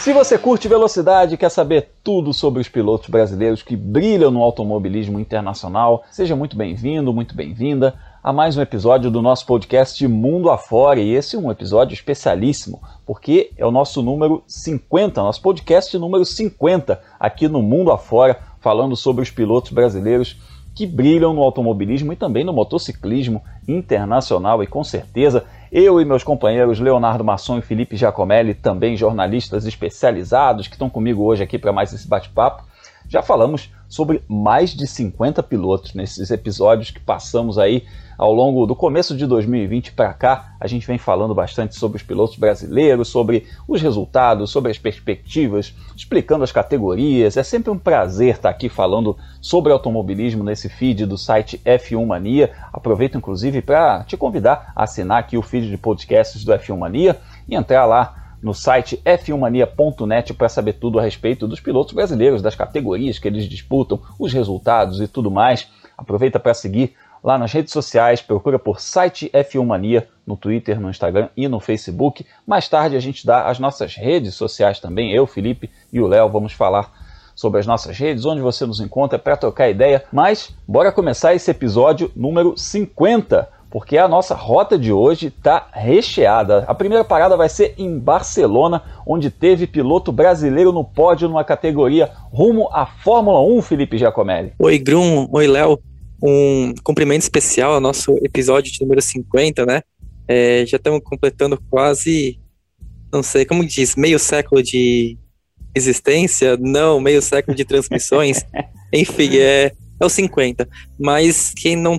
Se você curte velocidade e quer saber tudo sobre os pilotos brasileiros que brilham no automobilismo internacional, seja muito bem-vindo, muito bem-vinda a mais um episódio do nosso podcast Mundo Afora. E esse é um episódio especialíssimo, porque é o nosso número 50, nosso podcast número 50 aqui no Mundo Afora, falando sobre os pilotos brasileiros que brilham no automobilismo e também no motociclismo internacional. E com certeza eu e meus companheiros Leonardo Masson e Felipe Giacomelli, também jornalistas especializados que estão comigo hoje aqui para mais esse bate-papo, já falamos sobre mais de 50 pilotos nesses episódios que passamos aí ao longo do começo de 2020 para cá. A gente vem falando bastante sobre os pilotos brasileiros, sobre os resultados, sobre as perspectivas, explicando as categorias. É sempre um prazer estar aqui falando sobre automobilismo nesse feed do site F1 Mania. Aproveito inclusive para te convidar a assinar aqui o feed de podcasts do F1 Mania e entrar lá no site f1mania.net para saber tudo a respeito dos pilotos brasileiros, das categorias que eles disputam, os resultados e tudo mais. Aproveita para seguir lá nas redes sociais, procura por site F1 Mania no Twitter, no Instagram e no Facebook. Mais tarde a gente dá as nossas redes sociais também, eu, Felipe e o Léo vamos falar sobre as nossas redes, onde você nos encontra para trocar ideia. Mas bora começar esse episódio número 50 porque a nossa rota de hoje está recheada. A primeira parada vai ser em Barcelona, onde teve piloto brasileiro no pódio numa categoria rumo à Fórmula 1, Felipe Giacomelli. Oi, Grum, oi, Léo. Um cumprimento especial ao nosso episódio de número 50, né? É, já estamos completando quase, não sei, como diz, meio século de existência? Não, meio século de transmissões. Enfim, é, é o 50. Mas quem não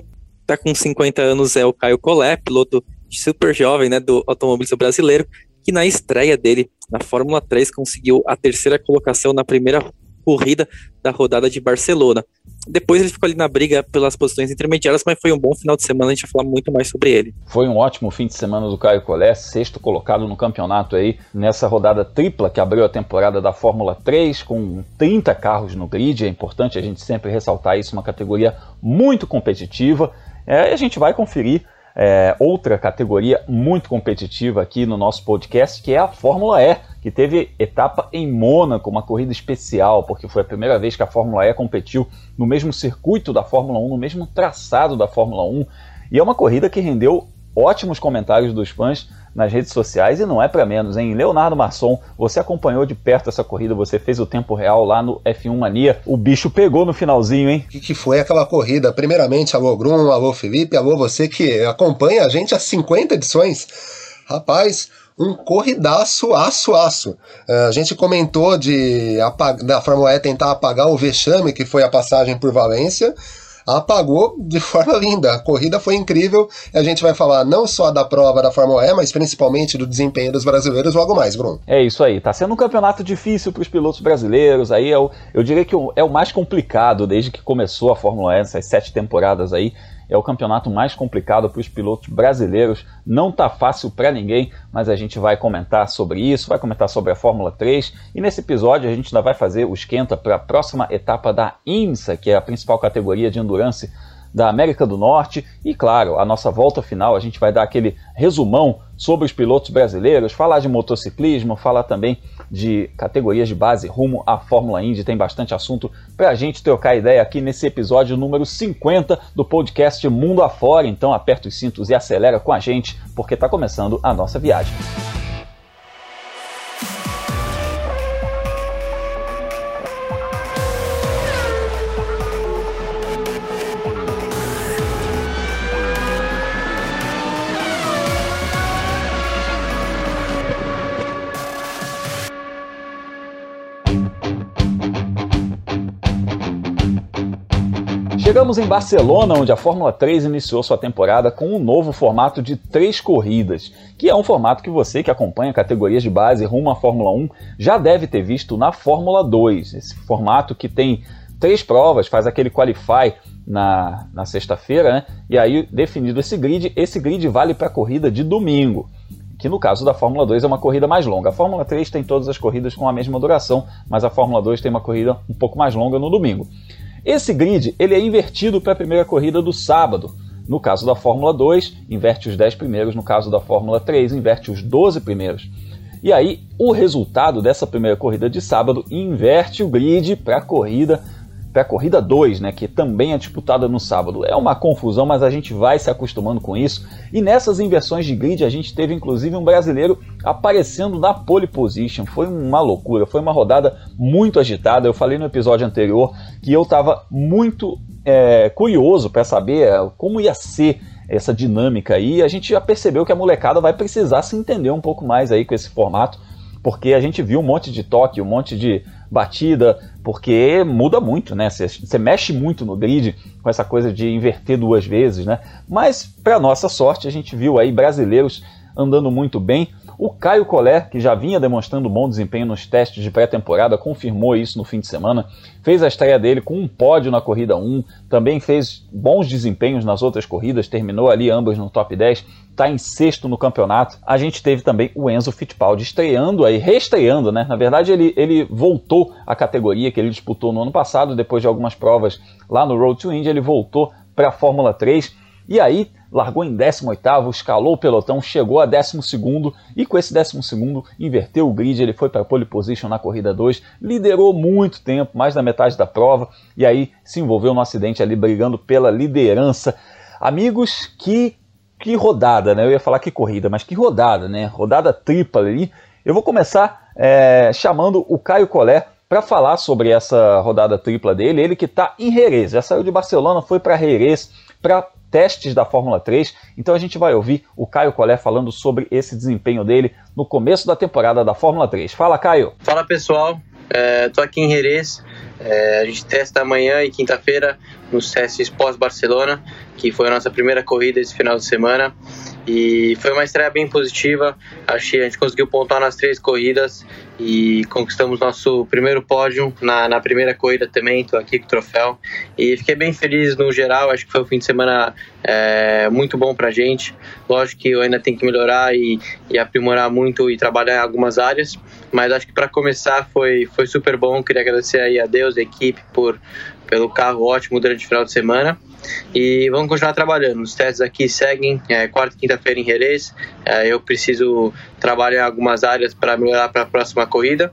tá com 50 anos é o Caio Collet, piloto super jovem, né, do automobilista brasileiro, que na estreia dele na Fórmula 3 conseguiu a terceira colocação na primeira corrida da rodada de Barcelona. Depois ele ficou ali na briga pelas posições intermediárias, mas foi um bom final de semana, a gente vai falar muito mais sobre ele. Foi um ótimo fim de semana do Caio Collet, sexto colocado no campeonato aí, nessa rodada tripla que abriu a temporada da Fórmula 3, com 30 carros no grid, é importante a gente sempre ressaltar isso, uma categoria muito competitiva, é, e a gente vai conferir é, outra categoria muito competitiva aqui no nosso podcast, que é a Fórmula E, que teve etapa em Mônaco, uma corrida especial, porque foi a primeira vez que a Fórmula E competiu no mesmo circuito da Fórmula 1, no mesmo traçado da Fórmula 1, e é uma corrida que rendeu ótimos comentários dos fãs nas redes sociais e não é para menos, hein? Leonardo Masson, você acompanhou de perto essa corrida, você fez o tempo real lá no F1 Mania. O bicho pegou no finalzinho, hein? O que, foi aquela corrida? Primeiramente, alô Grum, alô Felipe, alô você que acompanha a gente há 50 edições. Rapaz, um corridaço, aço, aço. Uh, a gente comentou de da Fórmula E tentar apagar o vexame que foi a passagem por Valência apagou de forma linda. A corrida foi incrível. A gente vai falar não só da prova da Fórmula E, mas principalmente do desempenho dos brasileiros logo mais, Bruno. É isso aí. Tá sendo um campeonato difícil para os pilotos brasileiros. Aí é o, eu diria que é o mais complicado desde que começou a Fórmula E, essas sete temporadas aí é o campeonato mais complicado para os pilotos brasileiros. Não está fácil para ninguém, mas a gente vai comentar sobre isso, vai comentar sobre a Fórmula 3 e nesse episódio a gente ainda vai fazer o esquenta para a próxima etapa da IMSA, que é a principal categoria de endurance da América do Norte e, claro, a nossa volta final, a gente vai dar aquele resumão sobre os pilotos brasileiros, falar de motociclismo, falar também de categorias de base rumo à Fórmula Indy. Tem bastante assunto para a gente trocar ideia aqui nesse episódio número 50 do podcast Mundo Afora. Então aperta os cintos e acelera com a gente, porque está começando a nossa viagem. Chegamos em Barcelona, onde a Fórmula 3 iniciou sua temporada com um novo formato de três corridas, que é um formato que você que acompanha categorias de base rumo à Fórmula 1 já deve ter visto na Fórmula 2. Esse formato que tem três provas, faz aquele qualify na, na sexta-feira, né? e aí definido esse grid, esse grid vale para a corrida de domingo que no caso da Fórmula 2 é uma corrida mais longa. A Fórmula 3 tem todas as corridas com a mesma duração, mas a Fórmula 2 tem uma corrida um pouco mais longa no domingo. Esse grid ele é invertido para a primeira corrida do sábado. No caso da Fórmula 2, inverte os 10 primeiros, no caso da Fórmula 3, inverte os 12 primeiros. E aí, o resultado dessa primeira corrida de sábado inverte o grid para a corrida para a corrida 2, né, que também é disputada no sábado. É uma confusão, mas a gente vai se acostumando com isso. E nessas inversões de grid, a gente teve inclusive um brasileiro aparecendo na pole position. Foi uma loucura, foi uma rodada muito agitada. Eu falei no episódio anterior que eu estava muito é, curioso para saber é, como ia ser essa dinâmica aí. E a gente já percebeu que a molecada vai precisar se entender um pouco mais aí com esse formato, porque a gente viu um monte de toque, um monte de batida, porque muda muito, né? Você mexe muito no grid com essa coisa de inverter duas vezes, né? Mas, para nossa sorte, a gente viu aí brasileiros andando muito bem. O Caio Collet, que já vinha demonstrando bom desempenho nos testes de pré-temporada, confirmou isso no fim de semana. Fez a estreia dele com um pódio na corrida 1, também fez bons desempenhos nas outras corridas, terminou ali ambas no top 10, está em sexto no campeonato. A gente teve também o Enzo Fittipaldi estreando aí, reestreando, né? Na verdade, ele, ele voltou à categoria que ele disputou no ano passado, depois de algumas provas lá no Road to Indy, ele voltou para a Fórmula 3 e aí largou em 18º, escalou o pelotão, chegou a 12º e com esse 12º inverteu o grid, ele foi para a pole position na corrida 2, liderou muito tempo, mais da metade da prova e aí se envolveu no acidente ali brigando pela liderança. Amigos, que que rodada, né? Eu ia falar que corrida, mas que rodada, né? Rodada tripla ali. Eu vou começar é, chamando o Caio Collet para falar sobre essa rodada tripla dele. Ele que está em Jerez, já saiu de Barcelona, foi para Jerez para testes da Fórmula 3. Então a gente vai ouvir o Caio Collet falando sobre esse desempenho dele no começo da temporada da Fórmula 3. Fala, Caio. Fala, pessoal. Estou é, aqui em Jerez. É, a gente testa amanhã e quinta-feira nos testes pós-Barcelona, que foi a nossa primeira corrida esse final de semana. E foi uma estreia bem positiva. Que a gente conseguiu pontuar nas três corridas e conquistamos nosso primeiro pódio na, na primeira corrida também. Estou aqui com o troféu e fiquei bem feliz no geral. Acho que foi um fim de semana é, muito bom para a gente. Lógico que eu ainda tenho que melhorar e, e aprimorar muito e trabalhar em algumas áreas, mas acho que para começar foi, foi super bom. Queria agradecer aí a Deus, a equipe, por, pelo carro ótimo durante o final de semana. E vamos continuar trabalhando. Os testes aqui seguem, é, quarta e quinta-feira em Jerez. É, eu preciso trabalhar em algumas áreas para melhorar para a próxima corrida.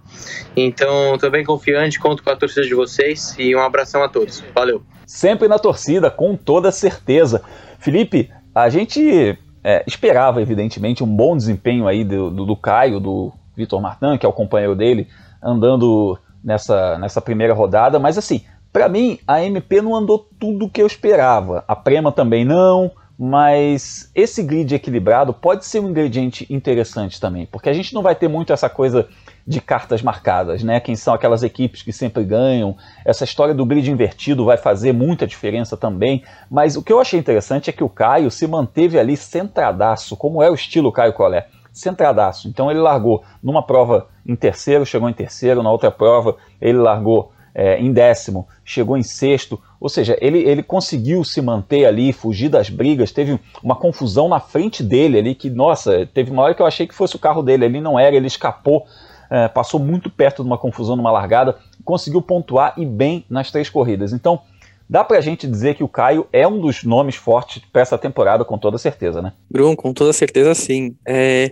Então, estou bem confiante, conto com a torcida de vocês e um abração a todos. Valeu. Sempre na torcida, com toda certeza. Felipe, a gente é, esperava, evidentemente, um bom desempenho aí do, do, do Caio, do Vitor Martin, que é o companheiro dele, andando nessa, nessa primeira rodada, mas assim, para mim, a MP não andou tudo o que eu esperava. A Prema também não, mas esse grid equilibrado pode ser um ingrediente interessante também, porque a gente não vai ter muito essa coisa de cartas marcadas, né? Quem são aquelas equipes que sempre ganham. Essa história do grid invertido vai fazer muita diferença também. Mas o que eu achei interessante é que o Caio se manteve ali centradaço, como é o estilo Caio Collet. Centradaço. Então ele largou numa prova em terceiro, chegou em terceiro, na outra prova ele largou é, em décimo, chegou em sexto, ou seja, ele, ele conseguiu se manter ali, fugir das brigas, teve uma confusão na frente dele ali, que, nossa, teve uma hora que eu achei que fosse o carro dele, ele não era, ele escapou, é, passou muito perto de uma confusão numa largada, conseguiu pontuar e bem nas três corridas. Então, dá pra gente dizer que o Caio é um dos nomes fortes para essa temporada, com toda certeza, né? Bruno, com toda certeza sim. É,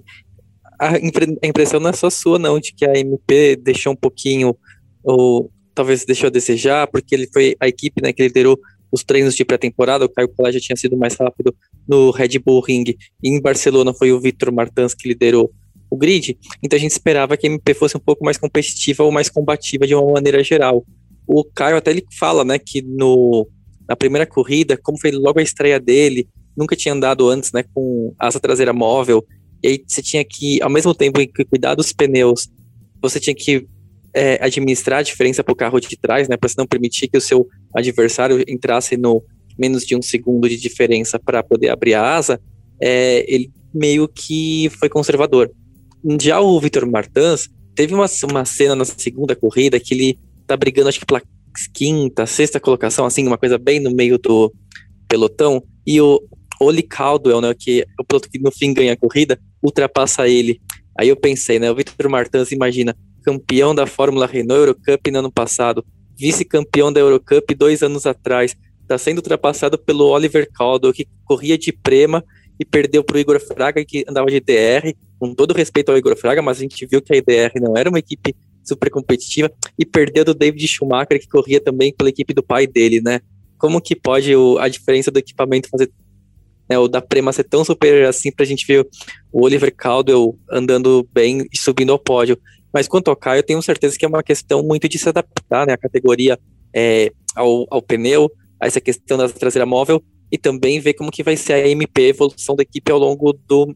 a, impressão não é só sua, não, de que a MP deixou um pouquinho o, talvez deixou a desejar, porque ele foi a equipe né, que liderou os treinos de pré-temporada, o Caio Collet já tinha sido mais rápido no Red Bull Ring, e em Barcelona foi o Victor Martins que liderou o grid, então a gente esperava que a MP fosse um pouco mais competitiva ou mais combativa de uma maneira geral. O Caio até ele fala, né, que no, na primeira corrida, como foi logo a estreia dele, nunca tinha andado antes, né, com asa traseira móvel, e aí você tinha que, ao mesmo tempo que cuidar dos pneus, você tinha que é, administrar a diferença para o carro de trás, né, para não permitir que o seu adversário entrasse no menos de um segundo de diferença para poder abrir a asa, é, ele meio que foi conservador. Já o Vitor Martins teve uma, uma cena na segunda corrida que ele tá brigando, acho que pela quinta, sexta colocação, assim, uma coisa bem no meio do pelotão, e o Oli Caldwell, né, que é o piloto que no fim ganha a corrida, ultrapassa ele. Aí eu pensei, né, o Vitor Martins, imagina, campeão da Fórmula Renault Eurocup no ano passado, vice-campeão da Eurocup dois anos atrás, está sendo ultrapassado pelo Oliver Caldwell, que corria de Prema e perdeu para o Igor Fraga, que andava de DR, com todo respeito ao Igor Fraga, mas a gente viu que a IDR não era uma equipe super competitiva, e perdeu do David Schumacher, que corria também pela equipe do pai dele, né? Como que pode o, a diferença do equipamento fazer né, o da Prema ser tão superior assim para a gente ver o Oliver Caldwell andando bem e subindo ao pódio. Mas quanto ao Caio, eu tenho certeza que é uma questão muito de se adaptar, né, a categoria é, ao, ao pneu, a essa questão da traseira móvel, e também ver como que vai ser a MP, a evolução da equipe ao longo do,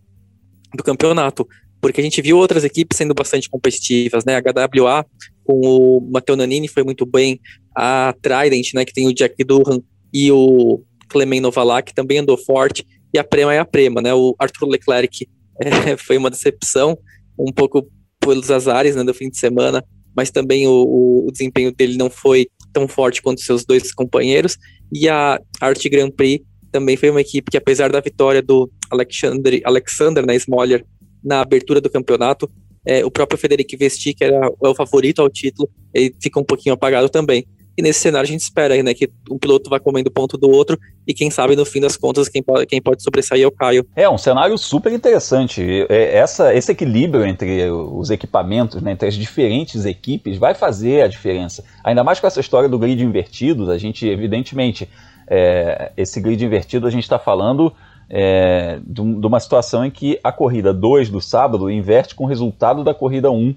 do campeonato. Porque a gente viu outras equipes sendo bastante competitivas, né? A HWA com o Matteo Nanini foi muito bem, a Trident, né, que tem o Jack Durham e o Clement Novalak também andou forte, e a Prema é a Prema, né? O Arthur Leclerc é, foi uma decepção, um pouco pelos azares né, do fim de semana, mas também o, o, desempenho dele não foi tão forte quanto seus dois companheiros. E a Arte Grand Prix também foi uma equipe que, apesar da vitória do Alexander, Alexander né, Smoller na abertura do campeonato, é, o próprio Federico Vesti, que era o favorito ao título, ele fica um pouquinho apagado também. E nesse cenário a gente espera né, que um piloto vá comendo ponto do outro e quem sabe no fim das contas quem pode, quem pode sobressair é o Caio. É um cenário super interessante. É, essa, esse equilíbrio entre os equipamentos, né, entre as diferentes equipes, vai fazer a diferença. Ainda mais com essa história do grid invertido, a gente evidentemente é, esse grid invertido a gente está falando é, de, de, uma situação em que a corrida 2 do sábado inverte com o resultado da corrida 1. Um.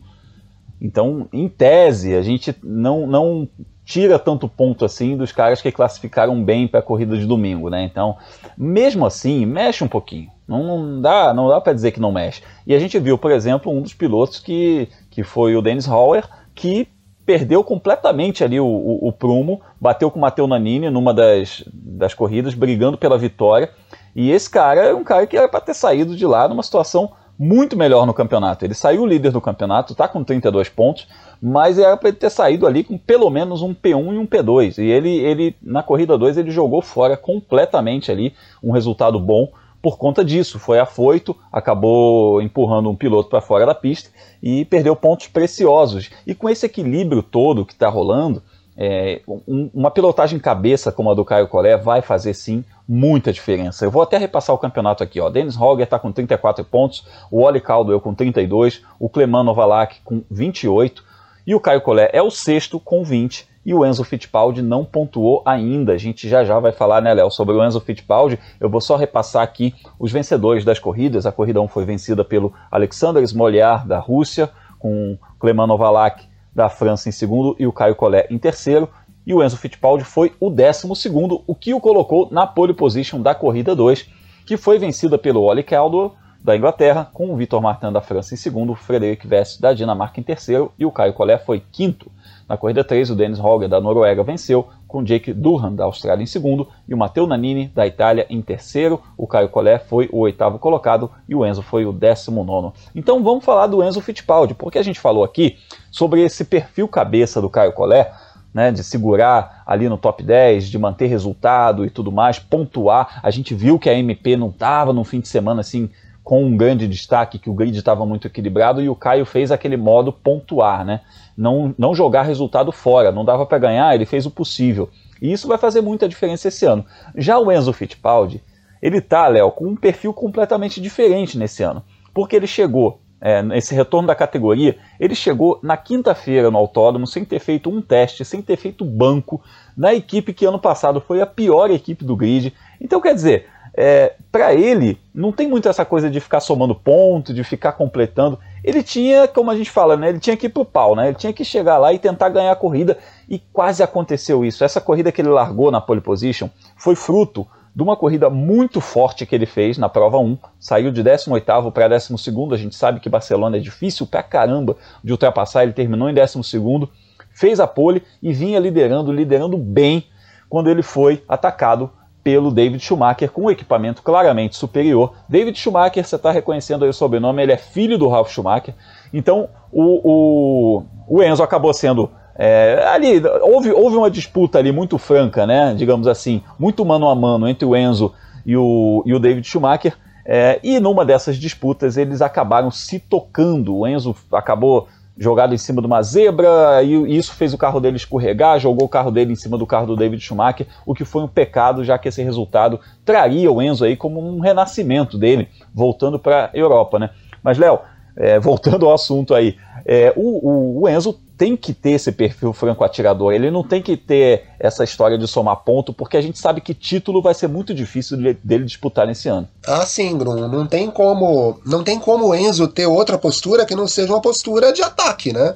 Então, em tese, a gente não, não tira tanto ponto assim dos caras que classificaram bem para a corrida de domingo, né? Então, mesmo assim, mexe um pouquinho. Não, dá, não dá para dizer que não mexe. E a gente viu, por exemplo, um dos pilotos que, que foi o Dennis Hauer, que perdeu completamente ali o, o, o prumo, bateu com o Matteo Nanini numa das, das corridas, brigando pela vitória. E esse cara é um cara que era para ter saído de lá numa situação muito melhor no campeonato. Ele saiu líder do campeonato, está com 32 pontos, mas era para ele ter saído ali com pelo menos um P1 e um P2. E ele, ele na corrida 2 ele jogou fora completamente ali um resultado bom por conta disso. Foi afoito, acabou empurrando um piloto para fora da pista e perdeu pontos preciosos. E com esse equilíbrio todo que está rolando, é, um, uma pilotagem cabeça como a do Caio Collet vai fazer sim muita diferença. Eu vou até repassar o campeonato aqui. Ó. Dennis Hogger está com 34 pontos, o Oli Caldwell com 32, o Cleman Novalak com 28, e o Caio Collet é o sexto com 20 e o Enzo Fittipaldi não pontuou ainda. A gente já já vai falar, né, Léo, sobre o Enzo Fittipaldi. Eu vou só repassar aqui os vencedores das corridas. A corrida 1 foi vencida pelo Alexander Smoliar, da Rússia, com Cleman Novalak, da França, em segundo, e o Caio Collet em terceiro. E o Enzo Fittipaldi foi o décimo segundo, o que o colocou na pole position da corrida 2, que foi vencida pelo Oli Caldwell, da Inglaterra, com o Vitor Martin da França em segundo, o Frederic Vest da Dinamarca em terceiro e o Caio Collet foi quinto. Na corrida 3, o Dennis Holger da Noruega venceu, com Jake Durham da Austrália em segundo e o Matteo Nanini da Itália em terceiro. O Caio Collet foi o oitavo colocado e o Enzo foi o décimo nono. Então vamos falar do Enzo Fittipaldi, porque a gente falou aqui sobre esse perfil cabeça do Caio Collet, né, de segurar ali no top 10, de manter resultado e tudo mais, pontuar. A gente viu que a MP não estava no fim de semana assim com um grande destaque, que o grid estava muito equilibrado e o Caio fez aquele modo pontuar, né? Não, não jogar resultado fora, não dava para ganhar, ele fez o possível. E isso vai fazer muita diferença esse ano. Já o Enzo Fittipaldi, ele tá, Léo, com um perfil completamente diferente nesse ano, porque ele chegou é, esse retorno da categoria, ele chegou na quinta-feira no autódromo sem ter feito um teste, sem ter feito banco, na equipe que ano passado foi a pior equipe do grid. Então, quer dizer, é, para ele, não tem muito essa coisa de ficar somando ponto, de ficar completando. Ele tinha, como a gente fala, né, ele tinha que ir pro pau, né, ele tinha que chegar lá e tentar ganhar a corrida, e quase aconteceu isso. Essa corrida que ele largou na pole position foi fruto de uma corrida muito forte que ele fez na prova 1, saiu de 18º para 12º, a gente sabe que Barcelona é difícil pra caramba de ultrapassar, ele terminou em 12º, fez a pole e vinha liderando, liderando bem, quando ele foi atacado pelo David Schumacher com um equipamento claramente superior. David Schumacher, você está reconhecendo aí o sobrenome, ele é filho do Ralf Schumacher. Então o, o, o Enzo acabou sendo. É, ali houve, houve uma disputa ali muito franca, né? Digamos assim, muito mano a mano entre o Enzo e o, e o David Schumacher. É, e numa dessas disputas eles acabaram se tocando. O Enzo acabou jogado em cima de uma zebra, e isso fez o carro dele escorregar, jogou o carro dele em cima do carro do David Schumacher, o que foi um pecado, já que esse resultado traria o Enzo aí como um renascimento dele, voltando para a Europa, né? Mas, Léo, é, voltando ao assunto aí, é, o, o, Enzo tem que ter esse perfil franco-atirador, ele não tem que ter essa história de somar ponto, porque a gente sabe que título vai ser muito difícil dele disputar nesse ano. Ah, sim, Bruno, não tem como não tem como o Enzo ter outra postura que não seja uma postura de ataque, né?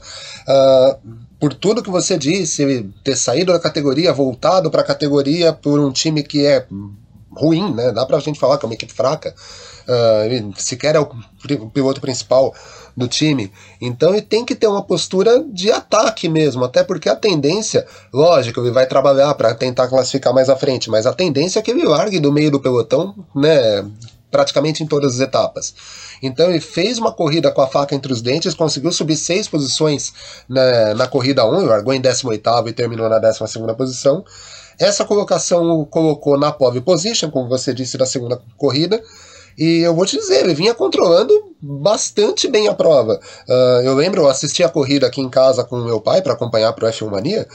Uh, por tudo que você disse, ter saído da categoria, voltado para a categoria por um time que é ruim, né? Dá pra gente falar que é uma equipe fraca. Uh, sequer é o piloto principal do time. Então ele tem que ter uma postura de ataque mesmo, até porque a tendência, lógico, ele vai trabalhar para tentar classificar mais à frente, mas a tendência é que ele largue do meio do pelotão, né? Praticamente em todas as etapas. Então ele fez uma corrida com a faca entre os dentes, conseguiu subir seis posições na, na corrida 1, largou em 18 e terminou na 12 posição. Essa colocação o colocou na pole position, como você disse, da segunda corrida. E eu vou te dizer, ele vinha controlando bastante bem a prova. Uh, eu lembro, eu assisti a corrida aqui em casa com meu pai para acompanhar para o F1 Mania.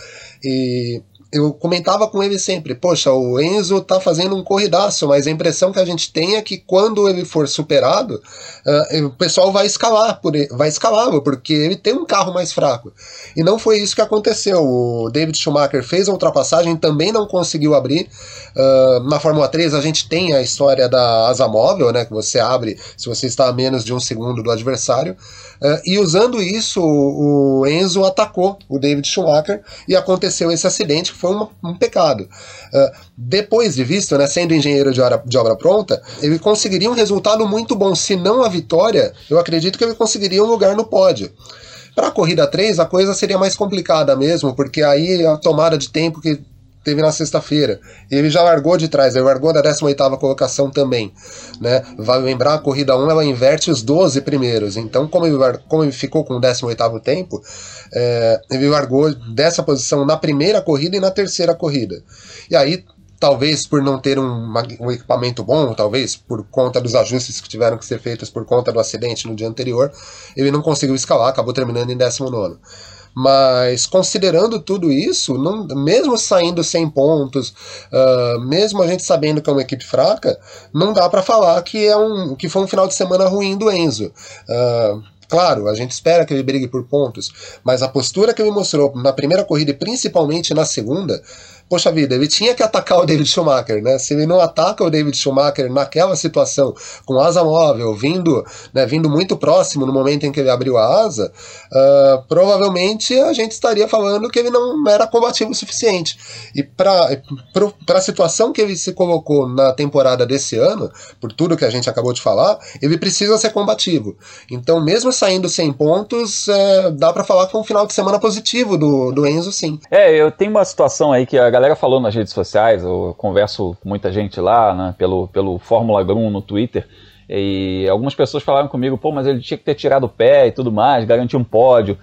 E eu comentava com ele sempre, poxa, o Enzo tá fazendo um corridaço, mas a impressão que a gente tem é que quando ele for superado, uh, o pessoal vai escalar, por ele, vai escalá-lo, porque ele tem um carro mais fraco. E não foi isso que aconteceu. O David Schumacher fez a ultrapassagem, também não conseguiu abrir. Uh, na Fórmula 3 a gente tem a história da asa móvel, né, que você abre se você está a menos de um segundo do adversário. Uh, e usando isso, o Enzo atacou o David Schumacher e aconteceu esse acidente, que foi um, um pecado. Uh, depois de visto, né, sendo engenheiro de obra, de obra pronta, ele conseguiria um resultado muito bom. Se não a vitória, eu acredito que ele conseguiria um lugar no pódio. Para a corrida 3, a coisa seria mais complicada mesmo, porque aí a tomada de tempo que teve na sexta-feira. E ele já largou de trás, ele largou da 18 colocação também. Né? Vai lembrar, a corrida 1 ela inverte os 12 primeiros. Então, como ele, como ele ficou com o 18 tempo, é, ele largou dessa posição na primeira corrida e na terceira corrida. E aí, talvez por não ter um, um, equipamento bom, talvez por conta dos ajustes que tiveram que ser feitos por conta do acidente no dia anterior, ele não conseguiu escalar, acabou terminando em 19. Mas considerando tudo isso, não, mesmo saindo sem pontos, uh, mesmo a gente sabendo que é uma equipe fraca, não dá para falar que é um que foi um final de semana ruim do Enzo. Uh, Claro, a gente espera que ele brigue por pontos, mas a postura que ele mostrou na primeira corrida e principalmente na segunda poxa vida, ele tinha que atacar o David Schumacher, né? Se ele não ataca o David Schumacher naquela situação, com asa móvel, vindo, né, vindo muito próximo no momento em que ele abriu a asa, uh, provavelmente a gente estaria falando que ele não era combativo o suficiente. E para a situação que ele se colocou na temporada desse ano, por tudo que a gente acabou de falar, ele precisa ser combativo. Então, mesmo saindo sem pontos, é, dá para falar que é um final de semana positivo do, do Enzo, sim. É, eu tenho uma situação aí que a galera falou nas redes sociais, eu converso com muita gente lá, né, pelo, pelo Fórmula Grum no Twitter, e algumas pessoas falaram comigo, pô, mas ele tinha que ter tirado o pé e tudo mais, garantir um pódio.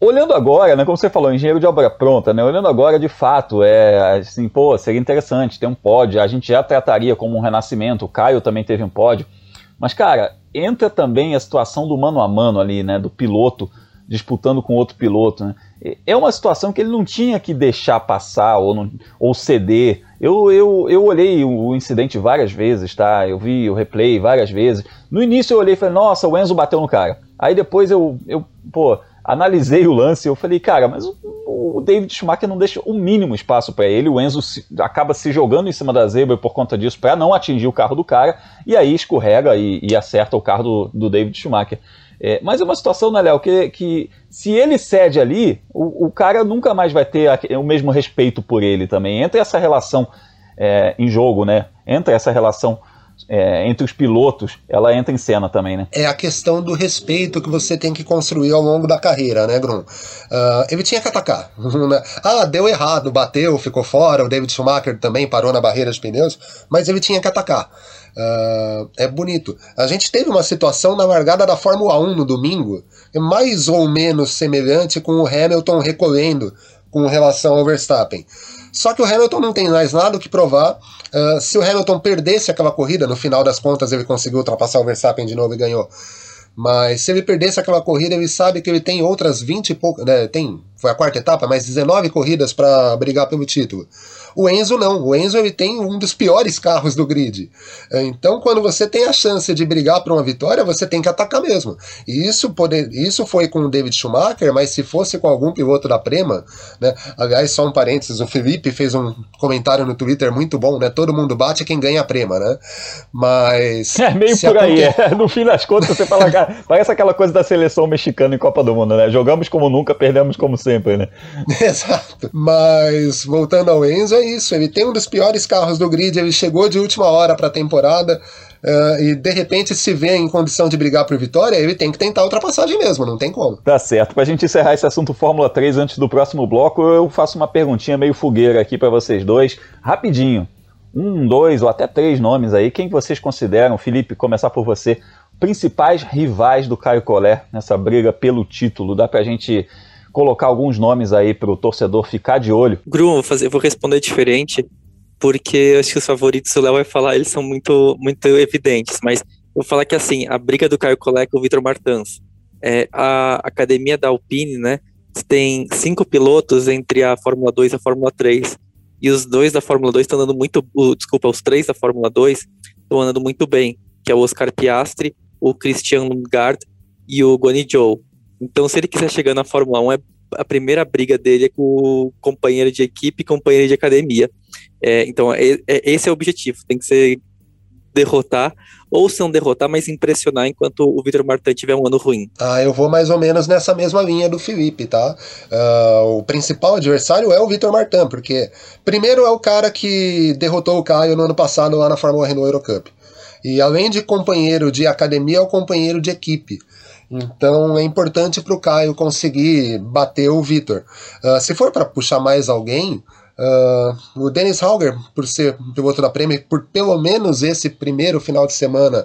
Olhando agora, né, como você falou, engenheiro de obra pronta, né, olhando agora, de fato, é assim, pô, seria interessante ter um pódio, a gente já trataria como um renascimento, o Caio também teve um pódio, mas, cara, entra também a situação do mano a mano ali, né, do piloto disputando com outro piloto, né, é uma situação que ele não tinha que deixar passar ou, não, ou ceder. Eu, eu, eu olhei o incidente várias vezes, tá? Eu vi o replay várias vezes. No início eu olhei e falei, nossa, o Enzo bateu no cara. Aí depois eu, eu pô, analisei o lance e eu falei, cara, mas o, o David Schumacher não deixa o mínimo espaço para ele. O Enzo se, acaba se jogando em cima da zebra por conta disso, para não atingir o carro do cara, e aí escorrega e, e acerta o carro do, do David Schumacher. É, mas é uma situação, né, Léo, que, que se ele cede ali, o, o, cara nunca mais vai ter o mesmo respeito por ele também. Entra essa relação é, em jogo, né? Entra essa relação é, entre os pilotos, ela entra em cena também, né? É a questão do respeito que você tem que construir ao longo da carreira, né, Grum? Uh, ele tinha que atacar. Né? ah, deu errado, bateu, ficou fora, o David Schumacher também parou na barreira de pneus, mas ele tinha que atacar. Uh, é bonito. A gente teve uma situação na largada da Fórmula 1 no domingo, mais ou menos semelhante com o Hamilton recolhendo com relação ao Verstappen. Só que o Hamilton não tem mais nada o que provar. Uh, se o Hamilton perdesse aquela corrida, no final das contas ele conseguiu ultrapassar o Verstappen de novo e ganhou. Mas se ele perdesse aquela corrida, ele sabe que ele tem outras 20 e poucas. Né, tem, foi a quarta etapa, mais 19 corridas para brigar pelo título. O Enzo não. O Enzo ele tem um dos piores carros do grid. Então, quando você tem a chance de brigar por uma vitória, você tem que atacar mesmo. E isso, poder, isso foi com o David Schumacher, mas se fosse com algum piloto da Prema, né? Aliás, só um parênteses, o Felipe fez um comentário no Twitter muito bom, né? Todo mundo bate quem ganha a Prema, né? Mas. É meio por aí. É. No fim das contas, você fala, cara, parece aquela coisa da seleção mexicana em Copa do Mundo, né? Jogamos como nunca, perdemos como sempre, né? Exato. Mas voltando ao Enzo, é isso. Ele tem um dos piores carros do grid, ele chegou de última hora para a temporada. Uh, e de repente se vê em condição de brigar por vitória, ele tem que tentar ultrapassagem mesmo, não tem como. Tá certo. Pra gente encerrar esse assunto Fórmula 3 antes do próximo bloco, eu faço uma perguntinha meio fogueira aqui para vocês dois, rapidinho. Um, dois ou até três nomes aí. Quem vocês consideram, Felipe, começar por você, principais rivais do Caio Collet nessa briga pelo título? Dá pra gente colocar alguns nomes aí para o torcedor ficar de olho? Grum, vou, fazer, vou responder diferente, porque acho que os favoritos o Léo vai falar, eles são muito, muito evidentes, mas vou falar que assim, a briga do Caio Collet com o Vitor Martins. É, a academia da Alpine, né, tem cinco pilotos entre a Fórmula 2 e a Fórmula 3. E os dois da Fórmula 2 estão andando muito. Desculpa, os três da Fórmula 2 estão andando muito bem, que é o Oscar Piastri, o Christian Lundgaard e o Guanyu Zhou. Então, se ele quiser chegar na Fórmula 1, é, a primeira briga dele é com o companheiro de equipe e companheiro de academia. É, então, é, é, esse é o objetivo, tem que ser derrotar, ou se não derrotar, mas impressionar enquanto o Vitor Martin tiver um ano ruim. Ah, eu vou mais ou menos nessa mesma linha do Felipe, tá? Uh, o principal adversário é o Vitor Martin, porque primeiro é o cara que derrotou o Caio no ano passado lá na Fórmula Renault Eurocup. E além de companheiro de academia, é o companheiro de equipe. Então é importante para o Caio conseguir bater o Vitor. Uh, se for para puxar mais alguém, uh, o Dennis Hauger, por ser piloto da Premier, por pelo menos esse primeiro final de semana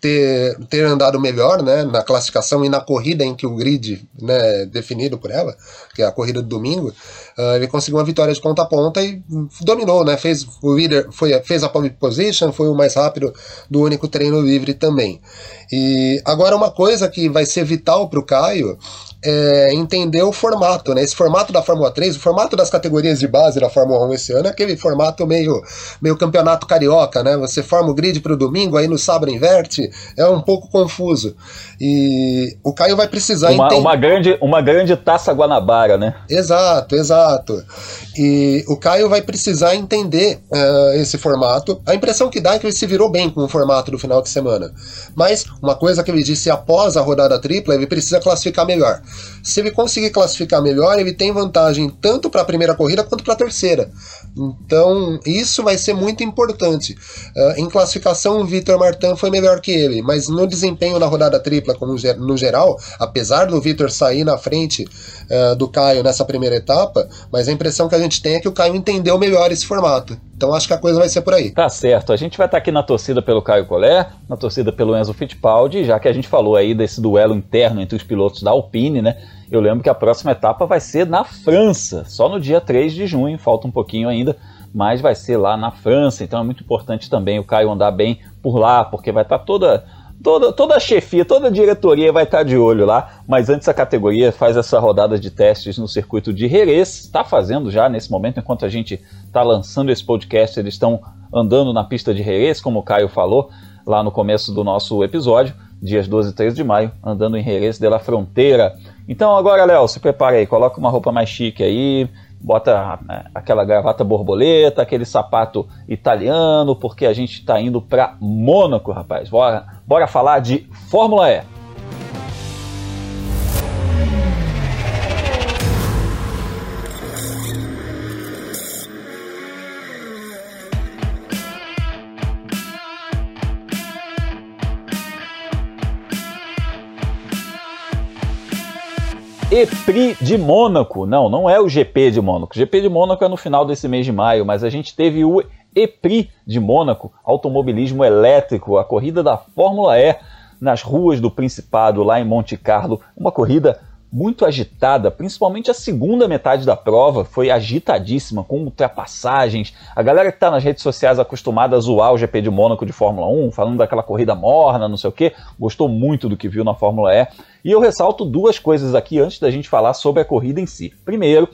ter, ter andado melhor né, na classificação e na corrida em que o grid né, definido por ela, que é a corrida do domingo, uh, ele conseguiu uma vitória de ponta a ponta e dominou, né, fez o líder, foi, fez a pole position, foi o mais rápido do único treino livre também. E agora uma coisa que vai ser vital para o Caio é, entender o formato, né? Esse formato da Fórmula 3, o formato das categorias de base da Fórmula 1 esse ano é aquele formato meio, meio campeonato carioca, né? Você forma o grid para o domingo, aí no sábado inverte, é um pouco confuso. E o Caio vai precisar uma, entender. Uma grande, uma grande taça Guanabara, né? Exato, exato. E o Caio vai precisar entender uh, esse formato. A impressão que dá é que ele se virou bem com o formato do final de semana. Mas uma coisa que ele disse após a rodada tripla, ele precisa classificar melhor. Se ele conseguir classificar melhor, ele tem vantagem tanto para a primeira corrida quanto para a terceira. Então, isso vai ser muito importante. Uh, em classificação, o Vitor Martin foi melhor que ele, mas no desempenho na rodada tripla, como no geral, apesar do Vitor sair na frente uh, do Caio nessa primeira etapa, mas a impressão que a gente tem é que o Caio entendeu melhor esse formato. Então acho que a coisa vai ser por aí. Tá certo. A gente vai estar aqui na torcida pelo Caio Collet, na torcida pelo Enzo Fittipaldi, já que a gente falou aí desse duelo interno entre os pilotos da Alpine, né? Eu lembro que a próxima etapa vai ser na França, só no dia 3 de junho, falta um pouquinho ainda, mas vai ser lá na França, então é muito importante também o Caio andar bem por lá, porque vai estar toda toda, toda a chefia, toda a diretoria vai estar de olho lá, mas antes a categoria faz essa rodada de testes no circuito de Jerez, está fazendo já nesse momento, enquanto a gente está lançando esse podcast, eles estão andando na pista de Jerez, como o Caio falou lá no começo do nosso episódio, dias 12 e 13 de maio, andando em Jerez de la Fronteira. Então agora, Léo, se prepara aí, coloca uma roupa mais chique aí, bota né, aquela gravata borboleta, aquele sapato italiano, porque a gente está indo para Mônaco, rapaz. Bora, bora falar de Fórmula E. EPRI de Mônaco. Não, não é o GP de Mônaco. GP de Mônaco é no final desse mês de maio, mas a gente teve o EPRI de Mônaco, automobilismo elétrico, a corrida da Fórmula E nas ruas do Principado, lá em Monte Carlo. Uma corrida muito agitada, principalmente a segunda metade da prova foi agitadíssima, com ultrapassagens. A galera que está nas redes sociais acostumada a zoar o GP de Mônaco de Fórmula 1, falando daquela corrida morna, não sei o que, gostou muito do que viu na Fórmula E. E eu ressalto duas coisas aqui antes da gente falar sobre a corrida em si. Primeiro,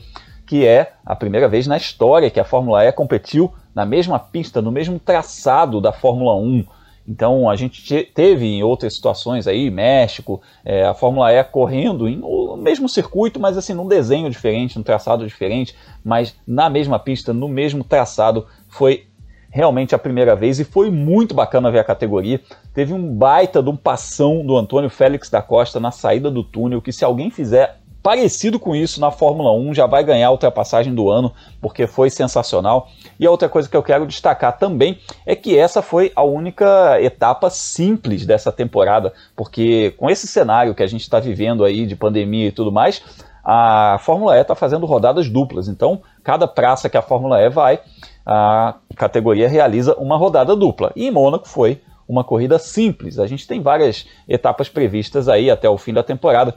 que é a primeira vez na história que a Fórmula E competiu na mesma pista, no mesmo traçado da Fórmula 1. Então a gente teve em outras situações aí, México, é, a Fórmula E correndo em, no mesmo circuito, mas assim num desenho diferente, num traçado diferente, mas na mesma pista, no mesmo traçado, foi realmente a primeira vez e foi muito bacana ver a categoria. Teve um baita de um passão do Antônio Félix da Costa na saída do túnel, que se alguém fizer parecido com isso na Fórmula 1, já vai ganhar a ultrapassagem do ano, porque foi sensacional. E a outra coisa que eu quero destacar também é que essa foi a única etapa simples dessa temporada, porque com esse cenário que a gente está vivendo aí de pandemia e tudo mais, a Fórmula E está fazendo rodadas duplas. Então, cada praça que a Fórmula E vai, a categoria realiza uma rodada dupla. E em Mônaco foi uma corrida simples. A gente tem várias etapas previstas aí até o fim da temporada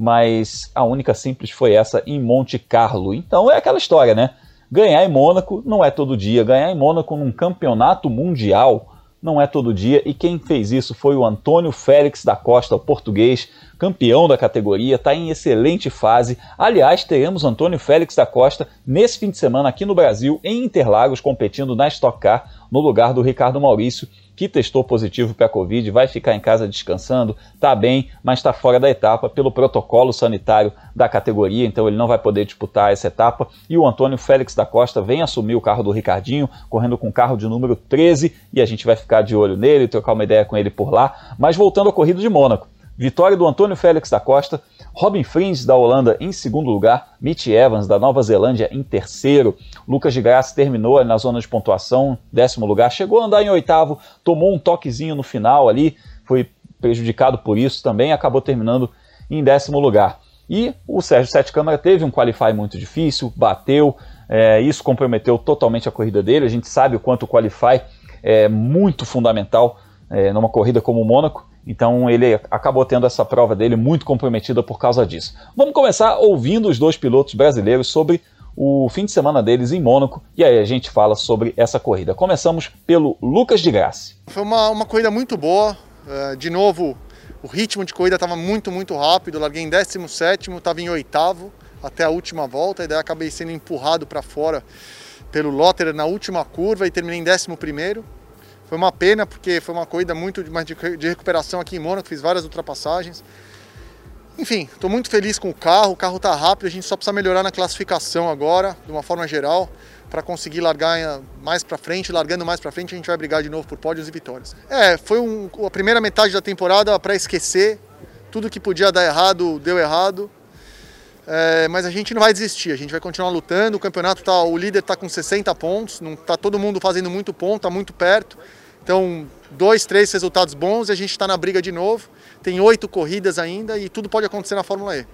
mas a única simples foi essa em Monte Carlo. Então é aquela história, né? Ganhar em Mônaco não é todo dia, ganhar em Mônaco num campeonato mundial não é todo dia, e quem fez isso foi o Antônio Félix da Costa, o português, campeão da categoria, está em excelente fase. Aliás, teremos Antônio Félix da Costa nesse fim de semana aqui no Brasil, em Interlagos, competindo na Stock Car, no lugar do Ricardo Maurício, que testou positivo para a Covid, vai ficar em casa descansando, está bem, mas está fora da etapa pelo protocolo sanitário da categoria, então ele não vai poder disputar essa etapa. E o Antônio Félix da Costa vem assumir o carro do Ricardinho, correndo com o carro de número 13, e a gente vai ficar de olho nele, trocar uma ideia com ele por lá. Mas voltando à corrida de Mônaco. Vitória do Antônio Félix da Costa, Robin Frins da Holanda em segundo lugar, Mitch Evans da Nova Zelândia em terceiro, Lucas de Graça terminou na zona de pontuação, décimo lugar, chegou a andar em oitavo, tomou um toquezinho no final ali, foi prejudicado por isso também, acabou terminando em décimo lugar. E o Sérgio Sete Câmara teve um qualify muito difícil, bateu, é, isso comprometeu totalmente a corrida dele. A gente sabe o quanto o qualify é muito fundamental é, numa corrida como o Mônaco. Então ele acabou tendo essa prova dele muito comprometida por causa disso. Vamos começar ouvindo os dois pilotos brasileiros sobre o fim de semana deles em Mônaco e aí a gente fala sobre essa corrida. Começamos pelo Lucas de Graça. Foi uma, uma corrida muito boa. É, de novo, o ritmo de corrida estava muito, muito rápido. Larguei em 17, estava em oitavo até a última volta, e daí acabei sendo empurrado para fora pelo Lotter na última curva e terminei em 11 primeiro. Foi uma pena porque foi uma corrida muito de recuperação aqui em Mônaco, fiz várias ultrapassagens. Enfim, estou muito feliz com o carro, o carro está rápido, a gente só precisa melhorar na classificação agora, de uma forma geral, para conseguir largar mais para frente, largando mais para frente a gente vai brigar de novo por pódios e vitórias. É, foi um, a primeira metade da temporada para esquecer, tudo que podia dar errado deu errado, é, mas a gente não vai desistir, a gente vai continuar lutando. O campeonato tá, o líder está com 60 pontos, não tá todo mundo fazendo muito ponto, está muito perto. Então, dois, três resultados bons e a gente está na briga de novo. Tem oito corridas ainda e tudo pode acontecer na Fórmula E.